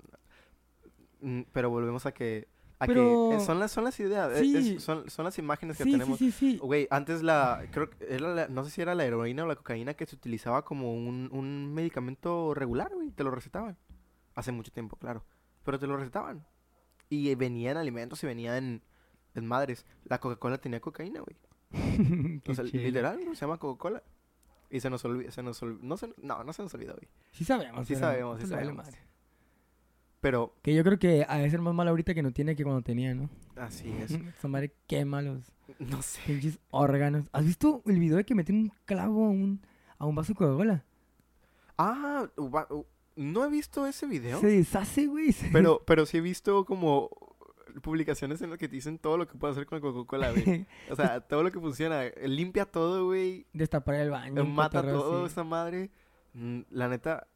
Mm, Pero volvemos a que, a Pero- que eh, son las, son las ideas, eh, Sí. es- son, son las imágenes que Sí, tenemos. sí, sí. Güey, antes la, creo que era la- no sé si era la heroína o la cocaína que se utilizaba como un, un medicamento regular, güey, te lo recetaban. Hace mucho tiempo, claro, pero te lo recetaban. Y venía en alimentos y venía en, en madres. La Coca-Cola tenía cocaína, güey. [LAUGHS] O sea, literal, ¿no? se llama Coca-Cola. Y se nos olvidó, se nos olvidó, no, se, no, no se nos olvidó, güey. Sí sabemos. Sí sabemos, sí sabemos. madre. Pero, Que yo creo que ha de ser más malo ahorita que no tiene que cuando tenía, ¿no? así [LAUGHS] es. Esa madre quema los No sé. pinches órganos. ¿Has visto el video de que meten un clavo a un, a un vaso de Coca-Cola? Ah, no he visto ese video. Se deshace, güey. Pero, [LAUGHS] pero sí he visto como publicaciones en las que te dicen todo lo que puede hacer con la Coca-Cola, güey. [LAUGHS] O sea, todo lo que funciona. Limpia todo, güey. Destapar el baño. Mata todo esa madre. Mm, La neta,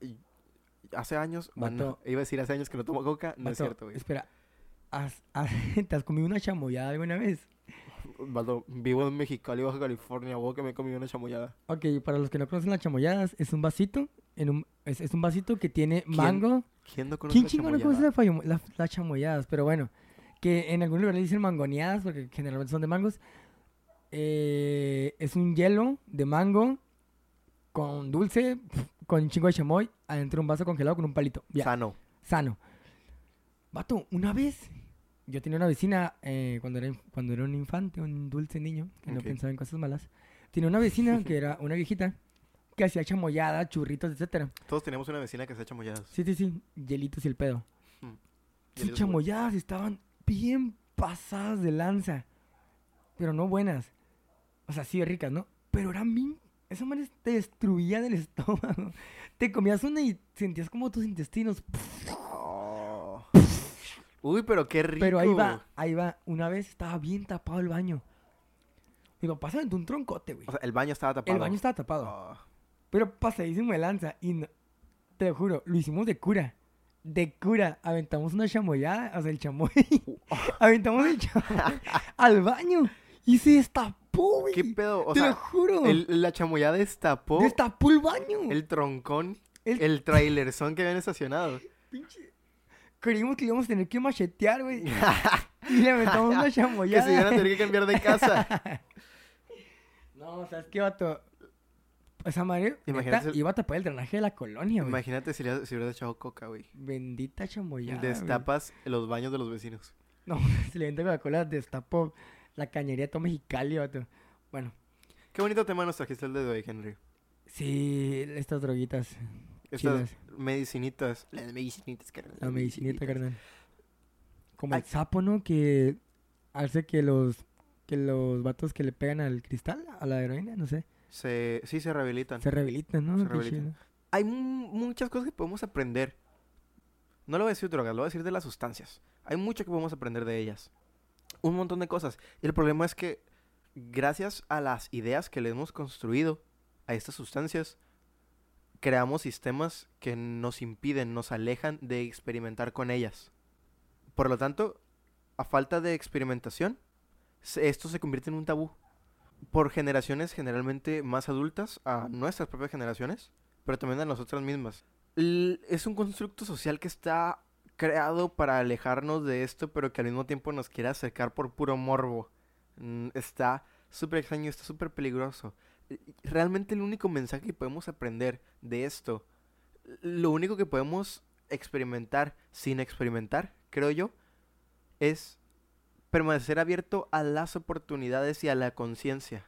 hace años, bueno, iba a decir hace años que no tomo coca, no es Vato, cierto, güey. Espera. ¿has- has- [LAUGHS] ¿Te has comido una chamoyada alguna vez? [LAUGHS] Vato, vivo en Mexicali, Baja California, vos que me he comido una chamoyada. Ok, para los que no conocen las chamoyadas, es un vasito. En un, es, es un vasito que tiene ¿Quién mango. ¿Quién no conoce ¿Quién la chingo no chamoyada? conoce la fayo- la- las chamoyadas? Pero bueno, que en algún lugar le dicen mangoneadas porque generalmente son de mangos. Eh, es un hielo de mango con dulce, con un chingo de chamoy, adentro de un vaso congelado con un palito. Ya, Sano. sano. Vato, una vez yo tenía una vecina eh, cuando, era, cuando era un infante, un dulce niño, que no Ok. pensaba en cosas malas. Tenía una vecina que era una viejita que hacía chamoyada, churritos, etcétera. Todos tenemos una vecina que se ha chamoyadas. Sí, sí, sí, hielitos y el pedo. Y Sus chamoyadas estaban bien pasadas de lanza. Pero no buenas. O sea, sí ricas, ¿no? Pero eran bien... Esa manera te destruía del [LAUGHS] estómago. Te comías una y sentías como tus intestinos. Oh. Uy, pero qué rico. Pero ahí va, ahí va. Una vez estaba bien tapado el baño. Mi papá se aventó un troncote, güey. O sea, el baño estaba tapado. El baño estaba tapado. Oh. Pero pasadísimo de lanza. Y no- te lo juro, lo hicimos de cura. De cura. Aventamos una chamoyada, o sea, el chamoy. [LAUGHS] Aventamos el chamoy al baño. Y se destapó, güey. ¿Qué pedo? O te sea, lo juro. el- la chamoyada destapó Destapó el baño. el troncón, El- el trailerzón que habían estacionado. Pinche- Creímos que íbamos a tener que machetear, güey. [LAUGHS] Y le aventamos una que chamoyada. se iban a tener que cambiar de casa. [LAUGHS] No, ¿sabes qué, vato? Esa madre Imagínate iba a tapar el drenaje de la colonia, güey. Imagínate si le si hubieras echado coca, güey. Bendita chamoyada. güey. Destapas los baños de los vecinos. No, [LAUGHS] se le vende Coca-Cola, destapó la cañería de todo Mexicali, vato. Bueno, Qué bonito tema nos trajiste el de hoy, Henry. sí, estas droguitas. Estas chidas. medicinitas. Las medicinitas, carnal. La medicinita, carnal. Como el sapo, ¿no? Que hace que los que los vatos que le pegan al cristal, a la heroína, no sé, Se, sí, se rehabilitan. se rehabilitan, ¿no? Se rehabilitan. Hay mu- muchas cosas que podemos aprender. No lo voy a decir de drogas, lo voy a decir de las sustancias. Hay mucho que podemos aprender de ellas. Un montón de cosas. Y el problema es que gracias a las ideas que le hemos construido a estas sustancias, creamos sistemas que nos impiden, nos alejan de experimentar con ellas. Por lo tanto, a falta de experimentación, esto se convierte en un tabú. Por generaciones generalmente más adultas, a nuestras propias generaciones, pero también a nosotras mismas. L- es un constructo social que está creado para alejarnos de esto, pero que al mismo tiempo nos quiere acercar por puro morbo. Mm, Está súper extraño, está súper peligroso. Realmente el único mensaje que podemos aprender de esto, lo único que podemos experimentar sin experimentar, creo yo, es permanecer abierto a las oportunidades y a la conciencia.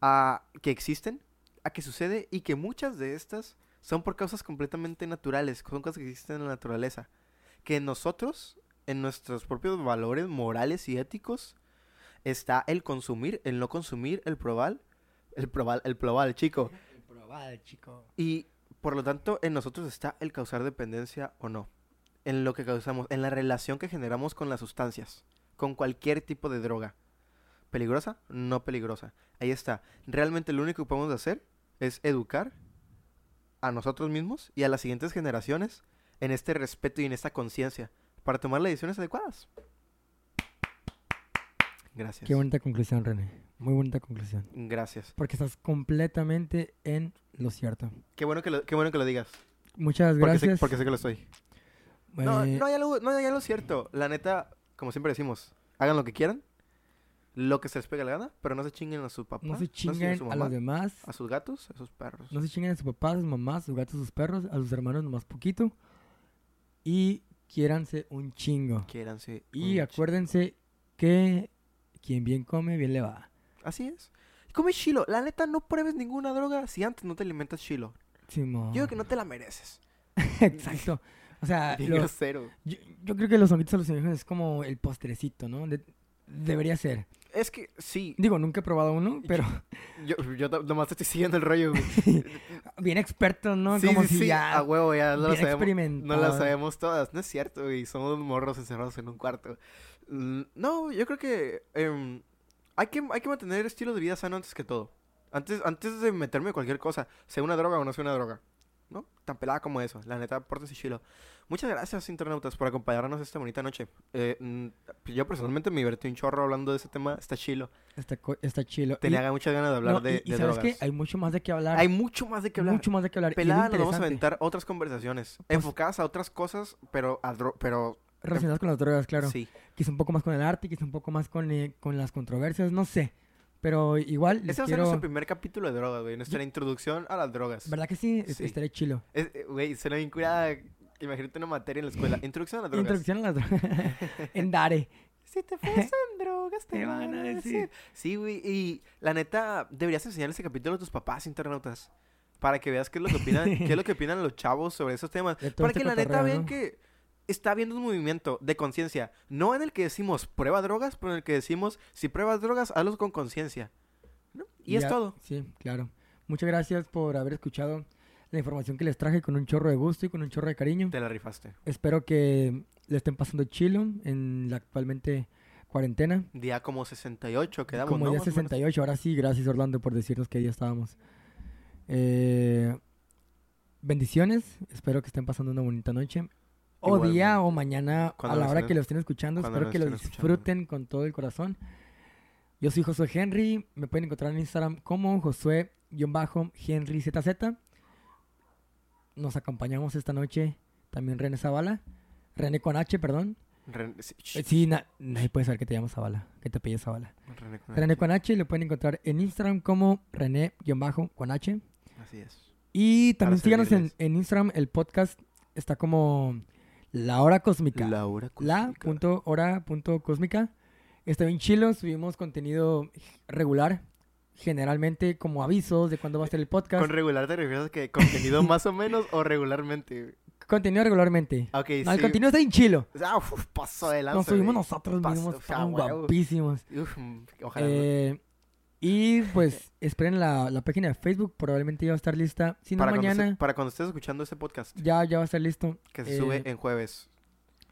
A que existen, a que sucede y que muchas de estas son por causas completamente naturales, son cosas que existen en la naturaleza. Que nosotros, en nuestros propios valores morales y éticos, está el consumir, el no consumir, el probar, el probar, el probar, chico. El probado, chico. Y por lo tanto, en nosotros está el causar dependencia o no. En lo que causamos, en la relación que generamos con las sustancias, con cualquier tipo de droga. ¿Peligrosa? No peligrosa. Ahí está. Realmente lo único que podemos hacer es educar a nosotros mismos y a las siguientes generaciones en este respeto y en esta conciencia para tomar las decisiones adecuadas. Gracias. Qué bonita conclusión, René. Muy bonita conclusión. Gracias. Porque estás completamente en lo cierto. Qué bueno que lo, qué bueno que lo digas. Muchas Porque sé, gracias. porque sé que lo estoy. No, Eh, no hay algo, no hay algo cierto. La neta, como siempre decimos, hagan lo que quieran, lo que se les pegue la gana, pero no se chinguen a su papá, no se a chinguen su a mamá, los demás. a sus gatos, a sus perros. No se chinguen a sus papás, a sus mamás, a sus gatos, a sus perros, a sus hermanos nomás poquito. Y quiéranse un chingo. Quiéranse. Y acuérdense que quien bien come, bien le va. Así es. Come chilo. La neta, no pruebes ninguna droga si antes no te alimentas chilo. Simón. Yo creo que no te la mereces. [LAUGHS] Exacto. O sea, Bien lo- grosero. yo, yo creo que los honguitos alucinógenos es como el postrecito, ¿no? De- debería ser. Es que sí. Digo, nunca he probado uno, pero Yo, yo to- nomás te estoy siguiendo el rollo, [LAUGHS] bien experto, ¿no? sí, como sí, si sí. ya A huevo, ya no lo bien sabemos. No las sabemos todas. No es cierto, güey. Somos morros encerrados en un cuarto. Mm, No, yo creo que em, hay que hay que mantener estilo de vida sano antes que todo. Antes, antes de meterme en cualquier cosa, sea una droga o no sea una droga. ¿No? Tan pelada como eso. La neta, pórtense chilo. Muchas gracias, internautas, por acompañarnos esta bonita noche. Eh, mm, yo personalmente me divertí un chorro hablando de ese tema. Está chilo. Está, está chilo. Y- Tenía muchas ganas de hablar no, de, y, y de sabes drogas. qué? hay mucho más de qué hablar. Hay mucho más de qué hablar. Mucho más de qué hablar. y Pelada, nos vamos a aventar otras conversaciones. Pues- enfocadas a otras cosas, pero, a dro- pero Relacionadas con las drogas, claro. sí. Quizá un poco más con el arte, quizá un poco más con, eh, con las controversias, no sé. Pero igual Este va a ser nuestro primer capítulo de drogas, güey. Nuestra introducción a las drogas. ¿Verdad que sí? Sí. Estaré chilo. Es- eh, Güey, suena bien curada. Imagínate una materia en la escuela. Introducción a las drogas. Introducción a las drogas. [LAUGHS] en Dare. Si te ofrecen drogas, te, Te van a decir. Sí, güey. Y la neta, deberías enseñar ese capítulo a tus papás, internautas. Para que veas qué es lo que opinan, [LAUGHS] qué es lo que opinan los chavos sobre esos temas. Para este que la neta vean que está habiendo un movimiento de conciencia. No en el que decimos prueba drogas, pero en el que decimos si pruebas drogas, hazlo con conciencia. ¿No? Y es todo. Sí, claro. Muchas gracias por haber escuchado la información que les traje con un chorro de gusto y con un chorro de cariño. Te la rifaste. Espero que le estén pasando chilo en la actualmente cuarentena. Día como 68 quedamos, Como ¿no? día Más o menos. 68, ahora sí, gracias Orlando por decirnos qué día estábamos. Eh, bendiciones, espero que estén pasando una bonita noche. O día o mañana a la hora estén- que lo estén escuchando, espero lo que lo escuchando. disfruten con todo el corazón. Yo soy Josué Henry, me pueden encontrar en Instagram como Josué-HenryZZ. Nos acompañamos esta noche también René Zavala. René con H, perdón. Sí, Eh, Sí, na- nadie puede saber que te llamas Zavala, que te pilles Zavala. René con René H. con H lo pueden encontrar en Instagram como René-con H. Así es. Y también síganos en Instagram, el podcast está como La Hora Cósmica. La Cósmica. punto hora punto cósmica. Está bien chilo, subimos contenido regular, generalmente como avisos de cuándo va a estar el podcast. Con regular te refieres a que contenido más o menos o regularmente. Contenido regularmente. Ok, No, el sí. contenido está en chilo. Ah, uf, paso de lanza, Nos subimos nosotros mismos, guapísimos. Uf, mm, ojalá. Eh, y pues esperen la, la página de Facebook, probablemente ya va a estar lista. Si no, para, cuando mañana esté- para cuando estés escuchando este podcast, ya, ya va a estar listo. que se Eh, sube en jueves.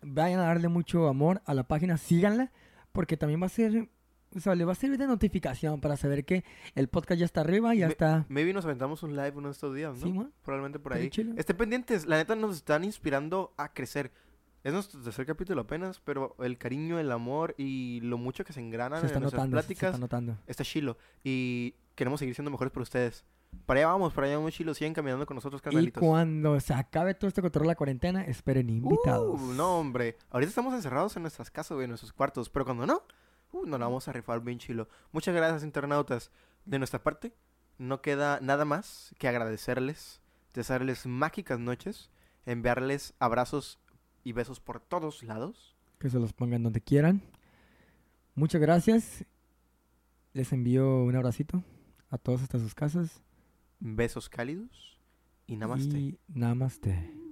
Vayan a darle mucho amor a la página, síganla, porque también va a ser, o sea, le va a servir de notificación para saber que el podcast ya está arriba, ya Me- está. Maybe nos aventamos un live uno de estos días, ¿no? Sí, mo. Probablemente por ahí. Estén pendientes, la neta nos están inspirando a crecer. Es nuestro tercer capítulo apenas, pero el cariño, el amor y lo mucho que se engranan Se en nuestras notando, se- se pláticas está está chilo. Y queremos seguir siendo mejores por ustedes. Para allá vamos, para allá vamos chilo. Sigan caminando con nosotros, Y carnalitos. cuando se acabe todo este control de la cuarentena, esperen invitados. Uh, no, hombre. Ahorita estamos encerrados en nuestras casas, güey, en nuestros cuartos. Pero cuando no, uh, nos la vamos a rifar bien chilo. Muchas gracias, internautas. De nuestra parte, no queda nada más que agradecerles, desearles mágicas noches, enviarles abrazos y besos por todos lados. Que se los pongan donde quieran. Muchas gracias. Les envío un abracito a todos hasta sus casas. Besos cálidos y namaste. Y namaste.